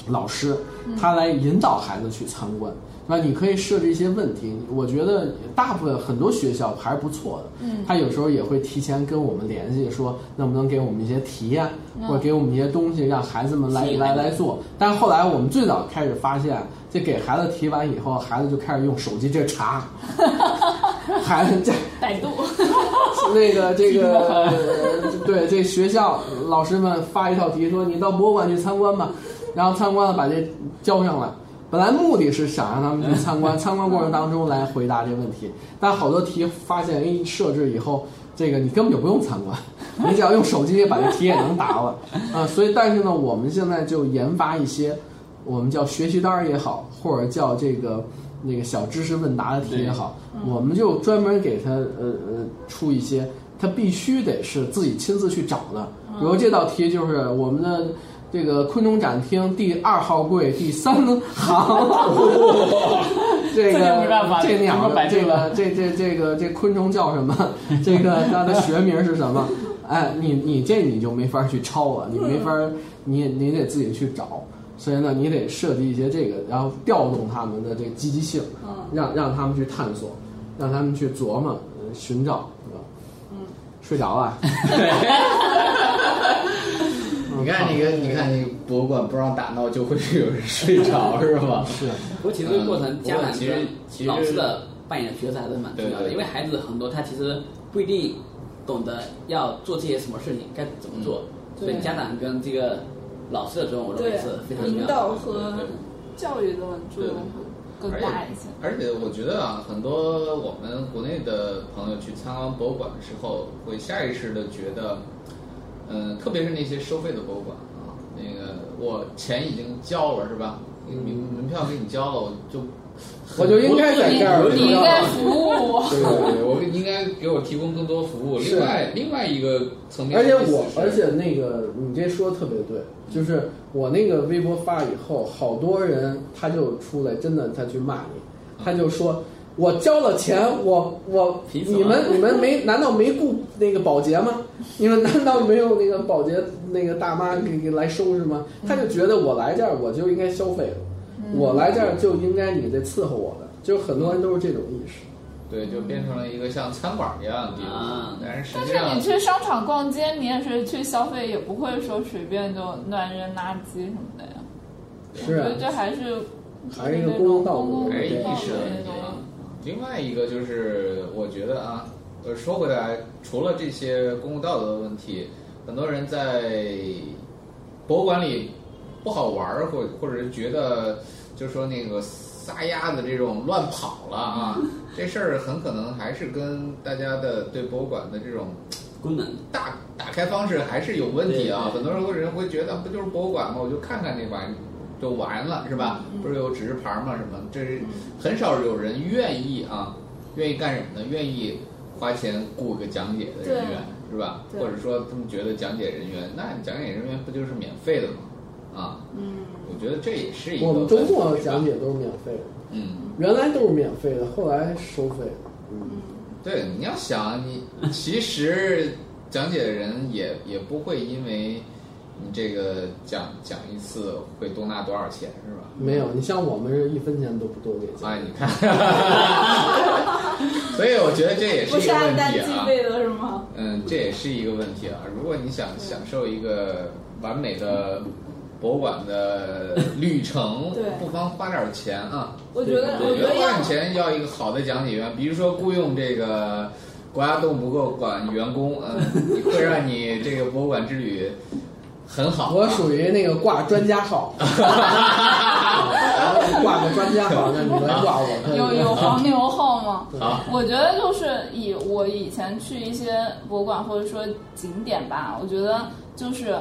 S6: 老师，他来引导孩子去参观。那你可以设置一些问题，我觉得大部分很多学校还是不错的。
S2: 嗯，
S6: 他有时候也会提前跟我们联系，说能不能给我们一些题呀、
S2: 嗯
S6: 或者给我们一些东西，让孩子们来来来做。但是后来我们最早开始发现，这给孩子提完以后，孩子就开始用手机这查，孩子这
S2: 百度，
S6: 那个这个 呃对这学校老师们发一套题，说你到博物馆去参观吧，然后参观了把这交上来。本来目的是想让他们去参观，参观过程当中来回答这问题，但好多题发现，哎，设置以后，这个你根本就不用参观，你只要用手机把这题也能答了啊。所以，但是呢，我们现在就研发一些，我们叫学习单儿也好，或者叫这个那个小知识问答的题也好，我们就专门给他呃呃出一些，他必须得是自己亲自去找的。比如这道题就是我们的这个昆虫展厅第二号柜第三行，这个
S4: 没办法
S6: 这鸟
S4: 这
S6: 个这这这个这昆虫叫什么？这个它的学名是什么？哎，你你这你就没法去抄了，你没法，你你得自己去找。所以呢，你得设计一些这个，然后调动他们的这个积极性，让让他们去探索，让他们去琢磨、呃寻找，是吧？嗯，睡着了。
S5: 你看那个，你看那个博物馆不让打闹，就会有人睡着，是吧？
S6: 是，
S4: 不过其实这个过程，
S5: 嗯
S4: 家长
S5: 其实
S4: 跟
S5: 其实
S4: 老师的扮演的角色还是蛮重要的，因为孩子很多他其实不一定懂得要做这些什么事情，该怎么做，所以家长跟这个老师的作用，我认为是非常重
S2: 引
S4: 要的。
S2: 导和教育的作用会更大一些。
S5: 而且我觉得啊，很多我们国内的朋友去参观博物馆的时候，会下意识的觉得，嗯、特别是那些收费的博物馆啊，那个我钱已经交了是吧？门门票给你交了，我就
S6: 我就应该在这儿，
S2: 你应该服务我。
S5: 对对对，我应该给我提供更多服务。另外，另外一个层面
S6: 而且我，而且那个你这说的特别对，就是我那个微博发以后，好多人他就出来，真的他去骂你，他就说。我交了钱，我我你们你们没难道没雇那个保洁吗？你们难道没有那个保洁那个大妈给给来收拾吗？他就觉得我来这儿我就应该消费了，我来这儿就应该你得伺候我的，就很多人都是这种意识。
S5: 对，就变成了一个像餐馆一样的地方
S4: 啊。
S5: 但是实
S2: 但是你，去商场逛街，你也是去消费，也不会说随便就乱扔垃圾什么的呀。
S6: 是啊
S2: 我觉得，这还是
S6: 还是一个公共道
S2: 种公共
S6: 德
S5: 还是意识的问题
S2: 那种。
S5: 啊。另外一个就是，我觉得啊，呃，说回来，除了这些公共道德的问题，很多人在博物馆里不好玩儿，或或者是觉得，就说那个撒丫子这种乱跑了啊，这事儿很可能还是跟大家的对博物馆的这种
S4: 功能，
S5: 大打开方式还是有问题啊。很多人会人会觉得不就是博物馆吗？我就看看那玩意就完了是吧？
S2: 嗯
S5: 不是有指示牌吗？什么？这是很少有人愿意啊，愿意干什么呢？愿意花钱雇个讲解的人员是吧？或者说他们觉得讲解人员，那讲解人员不就是免费的吗？啊，
S2: 嗯，
S5: 我觉得这也是一个
S6: 我们周末讲解都是免费的，
S5: 嗯。
S6: 原来都是免费的，后来收费。嗯，
S5: 对，你要想你，其实讲解的人也也不会因为你这个讲讲一次会多拿多少钱，是吧？
S6: 没有，你像我们是一分钱都不多给讲。
S5: 哎，你看，所以我觉得这也是一个问
S2: 按单
S5: 题啊。
S2: 计费的是吗？
S5: 嗯，这也是一个问题啊。如果你想享受一个完美的博物馆的旅程，
S2: 对
S5: 不妨花点钱啊。
S2: 我觉得，
S5: 我
S2: 我觉得要
S5: 觉得花点钱要一个好的讲解员，比如说雇佣这个国家动物博物馆员工，嗯、会让你这个博物馆之旅很好、啊。
S6: 我属于那个挂专家号，挂个专家号，那你来挂我。
S2: 有有黄牛号吗？
S5: 好，
S2: 我觉得就是以我以前去一些博物馆或者说景点吧，我觉得就是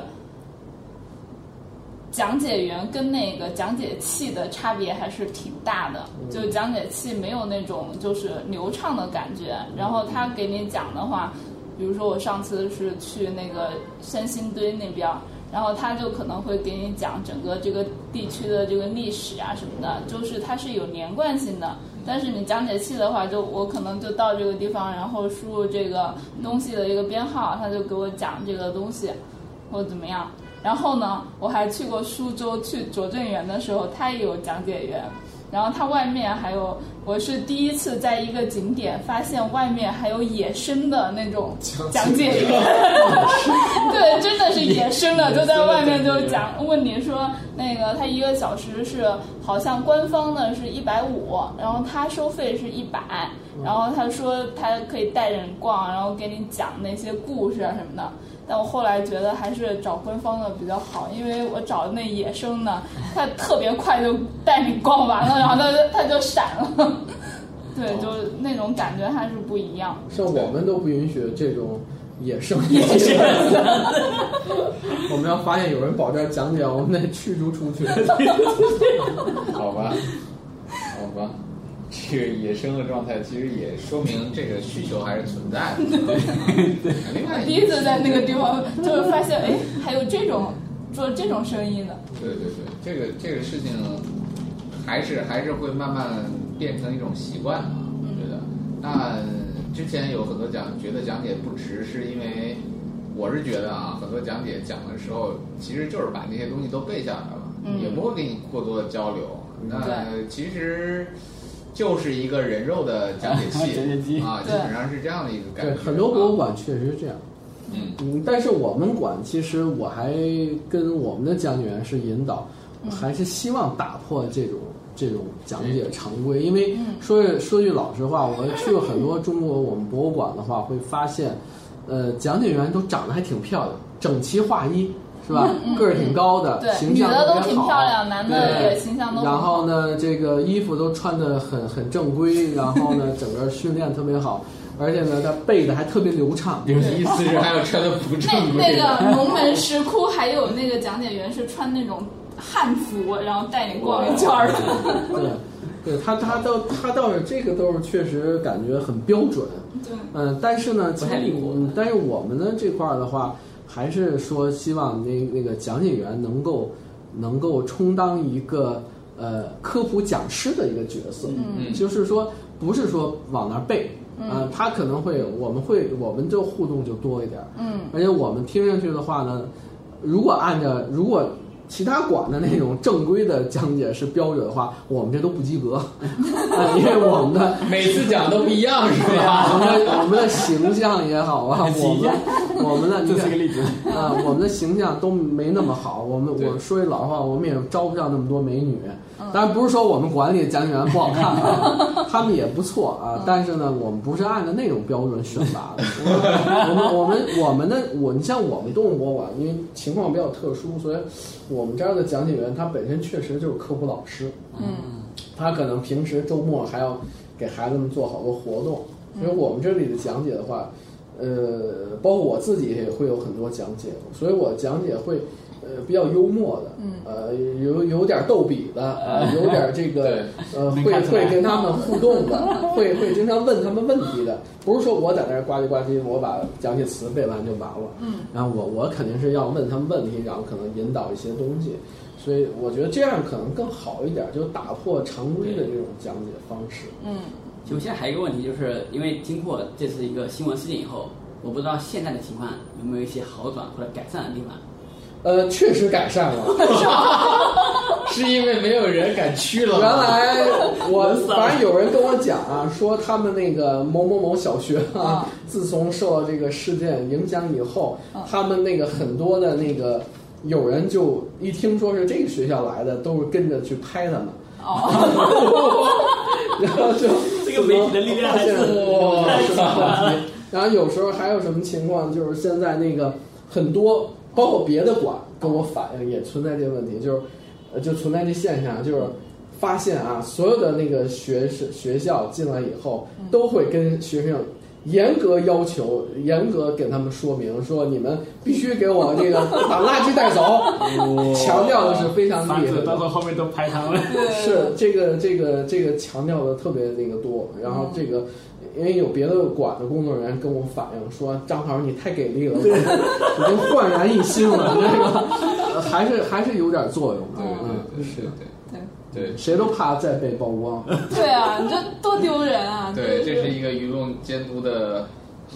S2: 讲解员跟那个讲解器的差别还是挺大的。就讲解器没有那种就是流畅的感觉，然后他给你讲的话，比如说我上次是去那个三星堆那边。然后他就可能会给你讲整个这个地区的这个历史啊什么的，就是它是有连贯性的。但是你讲解器的话，就我可能就到这个地方，然后输入这个东西的一个编号，他就给我讲这个东西，或怎么样。然后呢，我还去过苏州，去拙政园的时候，他也有讲解员。然后它外面还有，我是第一次在一个景点发现外面还有野生的那种讲解。员，对，真的是野生的，就在外面就讲，问你说那个他一个小时是好像官方的是一百五，然后他收费是一百，然后他说他可以带着你逛，然后给你讲那些故事啊什么的。但我后来觉得还是找官方的比较好，因为我找那野生的，它特别快就带你逛完了，然后它就他就闪了。对，就是那种感觉还是不一样。
S6: 像我们都不允许这种野生
S2: 野生
S6: 我们要发现有人保这儿讲解，我们得驱逐出去。
S5: 好吧，好吧，这个野生的状态其实也说明这个需求还是存在的。对，另外
S2: 第一次在那个地方，就是发现哎，还有这种做这种生意的。
S5: 对对对，这个这个事情还是还是会慢慢变成一种习惯吧，我觉得。那之前有很多讲觉得讲解不值，是因为我是觉得啊，很多讲解讲的时候，其实就是把那些东西都背下来了，
S2: 嗯
S5: 也不会给你过多的交流。那其实就是一个人肉的讲解器。
S4: 讲解机
S5: 啊，基本上是这样的一个感
S6: 对，
S5: 觉。
S6: 很多博物
S5: 啊，
S6: 馆确实是这样。
S5: 嗯，
S6: 嗯，但是我们馆其实我还跟我们的讲解员是引导，
S2: 嗯。
S6: 还是希望打破这种这种讲解常规。因为
S2: 嗯。
S6: 说说句老实话，我去过很多中国我们博物馆的话，会发现，呃，讲解员都长得还挺漂亮，整齐划一，是吧？个儿挺高的，
S2: 对，
S6: 形象
S2: 女的都挺漂亮，男的也形象都很
S6: 然。后呢，这个衣服都穿的很很正规，然后呢，整个训练特别好，而且呢，他背的还特别流畅。
S5: 你的意思是还要穿的不正
S2: 那
S5: 规？
S2: 那个龙门石窟还有那个讲解员是穿那种汉服，然后带你逛一圈儿的。
S6: 对，对他他倒他倒是这个都是确实感觉很标准，
S2: 对，
S6: 嗯，但是呢，但是我们呢这块儿的话，还是说希望那那个讲解员能够能够充当一个呃科普讲师的一个角色，
S5: 嗯
S6: 就是说不是说往那儿背。啊、他可能会，我们会，我们就互动就多一点儿，
S2: 嗯，
S6: 而且我们听上去的话呢，如果按照如果其他馆的那种正规的讲解是标准的话，我们这都不及格，啊，因为我们的
S5: 每次讲都不一样是吧？
S6: 我们的我们的形象也好啊，我们我们的你
S4: 是个例子。
S6: 啊，我们的形象都没那么好。我们我说句老实话，我们也招不上那么多美女。当然不是说我们馆里的讲解员不好看啊，他们也不错啊。但是呢，我们不是按照那种标准选拔的。我们我们我们的我，你像我们动物博物馆，因为情况比较特殊，所以我们这儿的讲解员他本身确实就是科普老师。
S2: 嗯，
S6: 他可能平时周末还要给孩子们做好多活动。因为我们这里的讲解的话，呃，包括我自己也会有很多讲解，所以我讲解会呃比较幽默的，
S2: 嗯
S6: 呃有有点逗比的，呃有点这个呃会会跟他们互动的，会会经常问他们问题的，不是说我在那儿呱唧呱唧，我把讲解词背完就完了，
S2: 嗯，
S6: 然后我我肯定是要问他们问题，然后可能引导一些东西。所以我觉得这样可能更好一点，就打破常规的这种讲解方式。
S2: 嗯，
S4: 就现在还有一个问题，就是因为经过这次一个新闻事件以后，我不知道现在的情况有没有一些好转或者改善的地方。
S6: 呃，确实改善了。
S5: 是因为没有人敢去了？
S6: 原来我反正有人跟我讲啊，说他们那个某某某小学啊，自从受到这个事件影响以后，他们那个很多的那个有人就一听说是这个学校来的，都是跟着去拍他们，
S2: 哦，
S6: 然后就
S4: 这个媒体的力量还是
S6: 哇
S4: 太强了。
S6: 然后有时候还有什么情况，就是现在那个很多，包括别的馆跟我反映也存在这个问题，就是呃就存在这现象，就是发现啊，所有的那个学生学校进来以后，都会跟学生严格要求，严格给他们说明，说你们必须给我这个 把垃圾带走，强调的是非常厉害的。
S4: 子到时候后面都拍他们。
S6: 是这个这个这个强调的特别那个多，然后这个。因为有别的馆的工作人员跟我反映说，张老师你太给力了，已经焕然一新了，这个呃还是 还是有点作用的。
S5: 对
S6: 嗯，
S5: 对对对对对
S6: 谁都怕再被曝光。
S2: 对啊，你这多丢人啊！
S5: 对，这是一个舆论监督的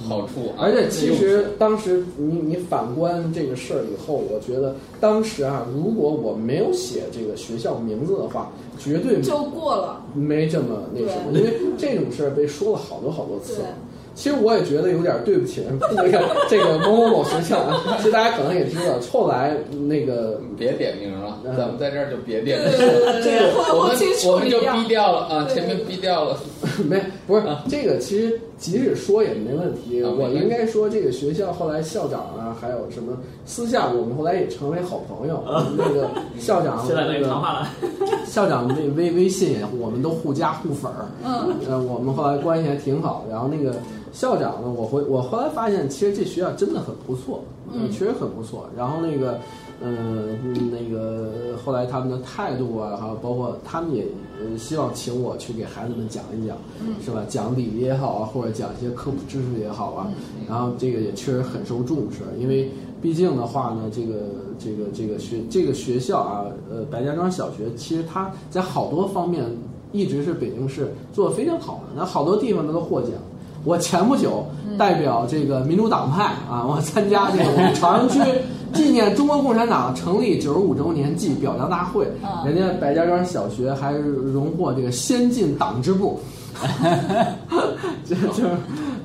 S5: 好处啊。
S6: 而且其实当时你你反观这个事儿以后，我觉得当时啊，如果我没有写这个学校名字的话，绝对
S2: 就过了。
S6: 没这么那什么，因为这种事儿被说了好多好多次了。其实我也觉得有点对不起人 那个这个某某某学校啊。其实大家可能也知道，后来那个
S5: 别点名了，
S6: 嗯
S5: 咱们在这儿就别点名。
S2: 了对对对对，后
S5: 我们我们就逼掉了啊，前面逼掉了。
S6: 没不是这个，其实即使说也没问题。我应该说，这个学校后来校长啊，还有什么私下，我们后来也成为好朋友。那个 校长
S4: 现在
S6: 那个
S4: 那个谈话了，
S6: 校长微微微信也，我们都互加互粉儿。
S2: 嗯，
S6: 呃，我们后来关系还挺好。然后那个校长呢，我回我后来发现，其实这学校真的很不错，
S2: 嗯
S6: 确实很不错。然后那个，嗯、那个后来他们的态度啊，还有包括他们也呃希望请我去给孩子们讲一讲，是吧？讲礼仪也好啊，或者讲一些科普知识也好啊。然后这个也确实很受重视，因为毕竟的话呢，这个这个这个学这个学校啊，呃，白家庄小学其实它在好多方面一直是北京市做的非常好的，那好多地方它都获奖。我前不久代表这个民主党派啊，我参加这个我们朝阳区纪念中国共产党成立九十五周年暨表彰大会，
S2: 嗯
S6: 人家白家庄小学还荣获这个先进党支部。这 就是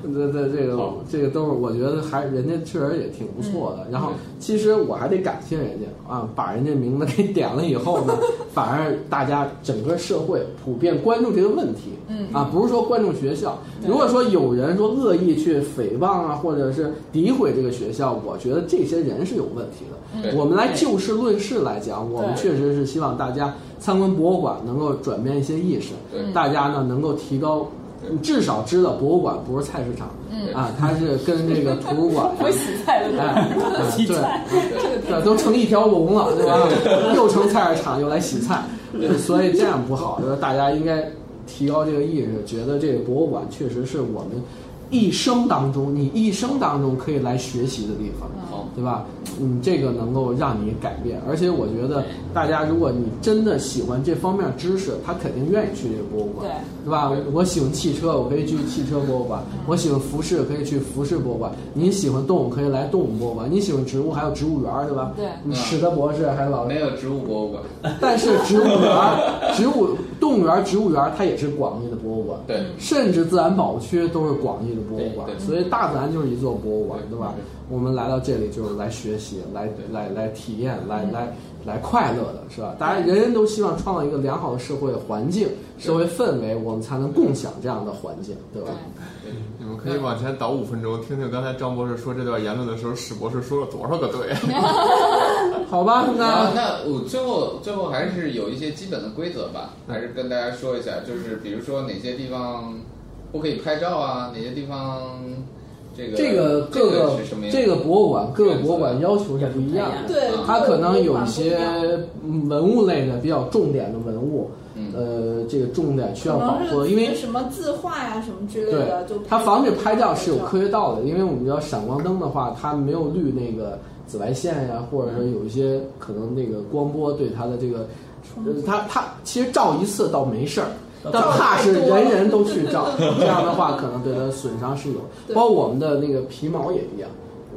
S6: 这这这个这个都是我觉得还人家确实也挺不错的。然后其实我还得感谢人家啊，把人家名字给点了以后呢，反而大家整个社会普遍关注这个问题。
S2: 嗯
S6: 啊，不是说关注学校。如果说有人说恶意去诽谤啊，或者是诋毁这个学校，我觉得这些人是有问题的。我们来就事论事来讲，我们确实是希望大家参观博物馆能够转变一些意识，大家呢能够提高，至少知道博物馆不是菜市场，
S2: 嗯
S6: 啊，它是跟这个图书馆，
S2: 不洗菜的
S6: 哎，
S2: 对，
S6: 对。
S2: 这
S6: 都成一条龙了，对吧？又成菜市场，又来洗菜，呃所以这样不好。就是大家应该提高这个意识，觉得这个博物馆确实是我们一生当中，你一生当中可以来学习的地方。
S5: 好，
S6: 对吧？嗯，这个能够让你改变，而且我觉得大家，如果你真的喜欢这方面知识，他肯定愿意去这个博物馆，
S2: 对
S6: 对吧？我喜欢汽车，我可以去汽车博物馆；我喜欢服饰，可以去服饰博物馆；你喜欢动物，可以来动物博物馆；你喜欢植物，还有植物园，对吧？
S2: 对
S6: 你史德博士还有老
S5: 没有植物博物馆，
S6: 但是植物园、植物动物园、植物园，它也是广义的博物馆。
S5: 对，
S6: 甚至自然保护区都是广义的博物馆。
S5: 对，对。
S6: 所以大自然就是一座博物馆，
S5: 对
S6: 对吧？
S5: 对？
S6: 我们来到这里就是来学习、来来来体验、来来来快乐的，是吧？大家人人都希望创造一个良好的社会环境、社会氛围，我们才能共享这样的环境，对吧？
S3: 你们可以往前倒五分钟，听听刚才张博士说这段言论的时候，史博士说了多少个对。
S6: 好吧，
S5: 啊，
S6: 那
S5: 那我最后最后还是有一些基本的规则吧，还是跟大家说一下，就是比如说哪些地方不可以拍照啊，哪些地方这个
S6: 这个各个？这个博物馆各个博物馆要求是不一样的。
S2: 对，
S6: 它可能有一些文物类的比较重点的文物，
S5: 嗯
S6: 呃，这个重点需要保护，因为
S2: 什么字画呀什么之类的，就
S6: 它防止拍照是有科
S2: 学
S6: 学道理的，因为我们知道闪光灯的话，它没有滤那个紫外线呀，或者说有一些可能那个光波对它的这个，呃，它它其实照一次倒没事儿。但怕是人人都去照，这样的话可能对它损伤是有。包括我们的那个皮毛也一样，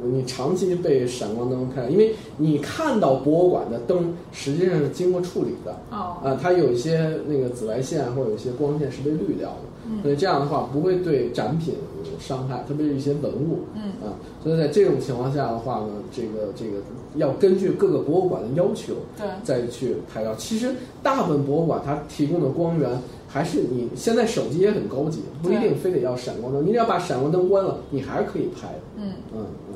S6: 你长期被闪光灯拍，因为你看到博物馆的灯实际上是经过处理的，
S2: 哦，
S6: 啊，它有一些那个紫外线或者有一些光线是被滤掉的，
S2: 嗯。
S6: 所以这样的话不会对展品有伤害，特别是一些文物，
S2: 嗯。
S6: 啊，所以在这种情况下的话呢，这个这个要根据各个博物馆的要求
S2: 对，
S6: 再去拍照。其实大部分博物馆它提供的光源还是你现在手机也很高级，不一定非得要闪光灯，你只要把闪光灯关了，你还是可以拍的，
S2: 嗯，
S6: 嗯嗯。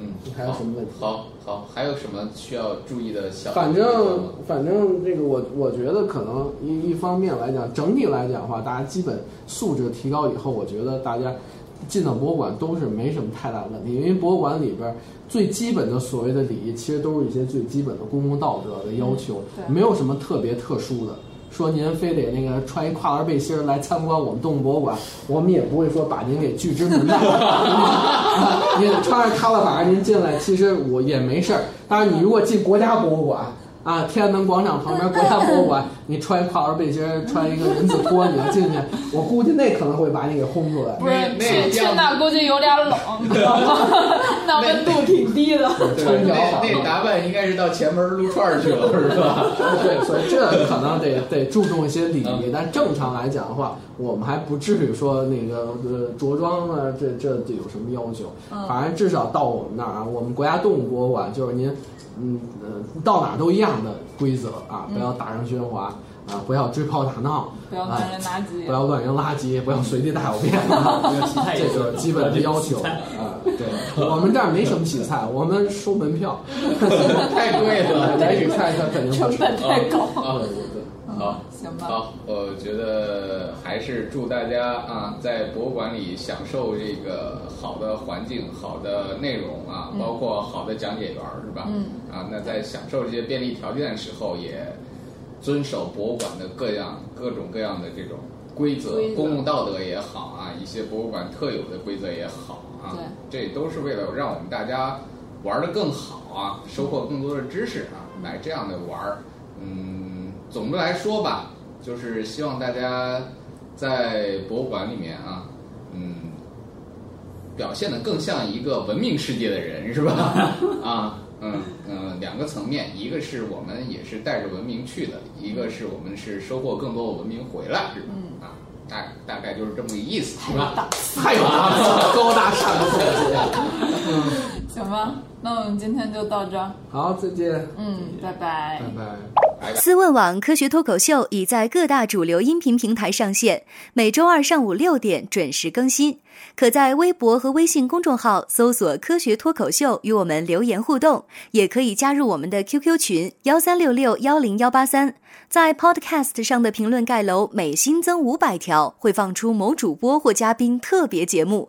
S5: 嗯，
S6: 你还有什么问题
S5: 好好，还有什么需要注意的小？
S6: 反正反正这个我我觉得可能一一方面来讲，整体来讲的话，大家基本素质提高以后，我觉得大家进到博物馆都是没什么太大的问题，因为博物馆里边最基本的所谓的礼仪，其实都是一些最基本的公共道德的要求，
S2: 嗯
S6: 没有什么特别特殊的。说您非得那个穿一跨栏背心儿来参观我们动物博物馆，我们也不会说把您给拒之门外。您穿着踏拉板您进来，其实我也没事儿。当然，你如果进国家博物馆，啊，天安门广场旁边国家博物馆，你穿跨栏背心儿，穿一个人字拖，你要进去，我估计那可能会把你给轰出来。
S2: 不是
S5: 那
S2: 去去
S5: 样
S2: 那估计有点冷，你知道吗？那温度挺低的。
S5: 对
S6: 穿
S5: 那那打扮应该是到前门撸串儿去了，是吧？
S6: 对，所以这可能得得注重一些礼仪，但正常来讲的话，我们还不至于说那个呃着装啊，这这这有什么要求？反正至少到我们那儿啊，我们国家动物博物馆就是您，嗯呃，到哪儿都一样的规则啊，不要大声喧哗啊，不要追跑打闹，
S2: 不要乱扔垃圾
S6: 不要乱扔垃圾，不要随地大小便 这就是基本的要求啊。对，我们这儿没什么洗菜，我们收门票，
S5: 太贵了，
S6: 来洗菜它肯定
S2: 成。本太高。
S5: 好。
S2: 行吧。
S5: 好，我觉得还是祝大家啊，在博物馆里享受这个好的环境、好的内容啊，包括好的讲解员儿，是吧？
S2: 嗯。
S5: 啊，那在享受这些便利条件的时候，也遵守博物馆的各样各种各样的这种规则，
S2: 规则
S5: 公共道德也好啊，一些博物馆特有的规则也好啊，这都是为了让我们大家玩的更好啊，收获更多的知识啊，来这样的玩儿。嗯，总的来说吧，就是希望大家在博物馆里面啊，嗯，表现的更像一个文明世界的人，是吧？啊，嗯嗯，两个层面，一个是我们也是带着文明去的，一个是我们是收获更多的文明回来，是吧？
S2: 嗯
S5: 啊，大大概就是这么个意思，是吧？
S6: 太有档次了，高大上的总结。
S2: 行吧，那我们今天就到这儿。
S6: 好，再见。
S2: 嗯，拜拜
S3: 拜。拜。
S7: 思问网科学脱口秀已在各大主流音频平台上线，每周二上午六点准时更新。可在微博和微信公众号搜索“科学脱口秀”与我们留言互动，也可以加入我们的 QQ 群幺三六六幺零幺八三。在 Podcast 上的评论盖楼每新增五百条，会放出某主播或嘉宾特别节目，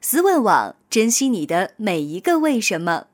S7: 思问网，珍惜你的每一个为什么。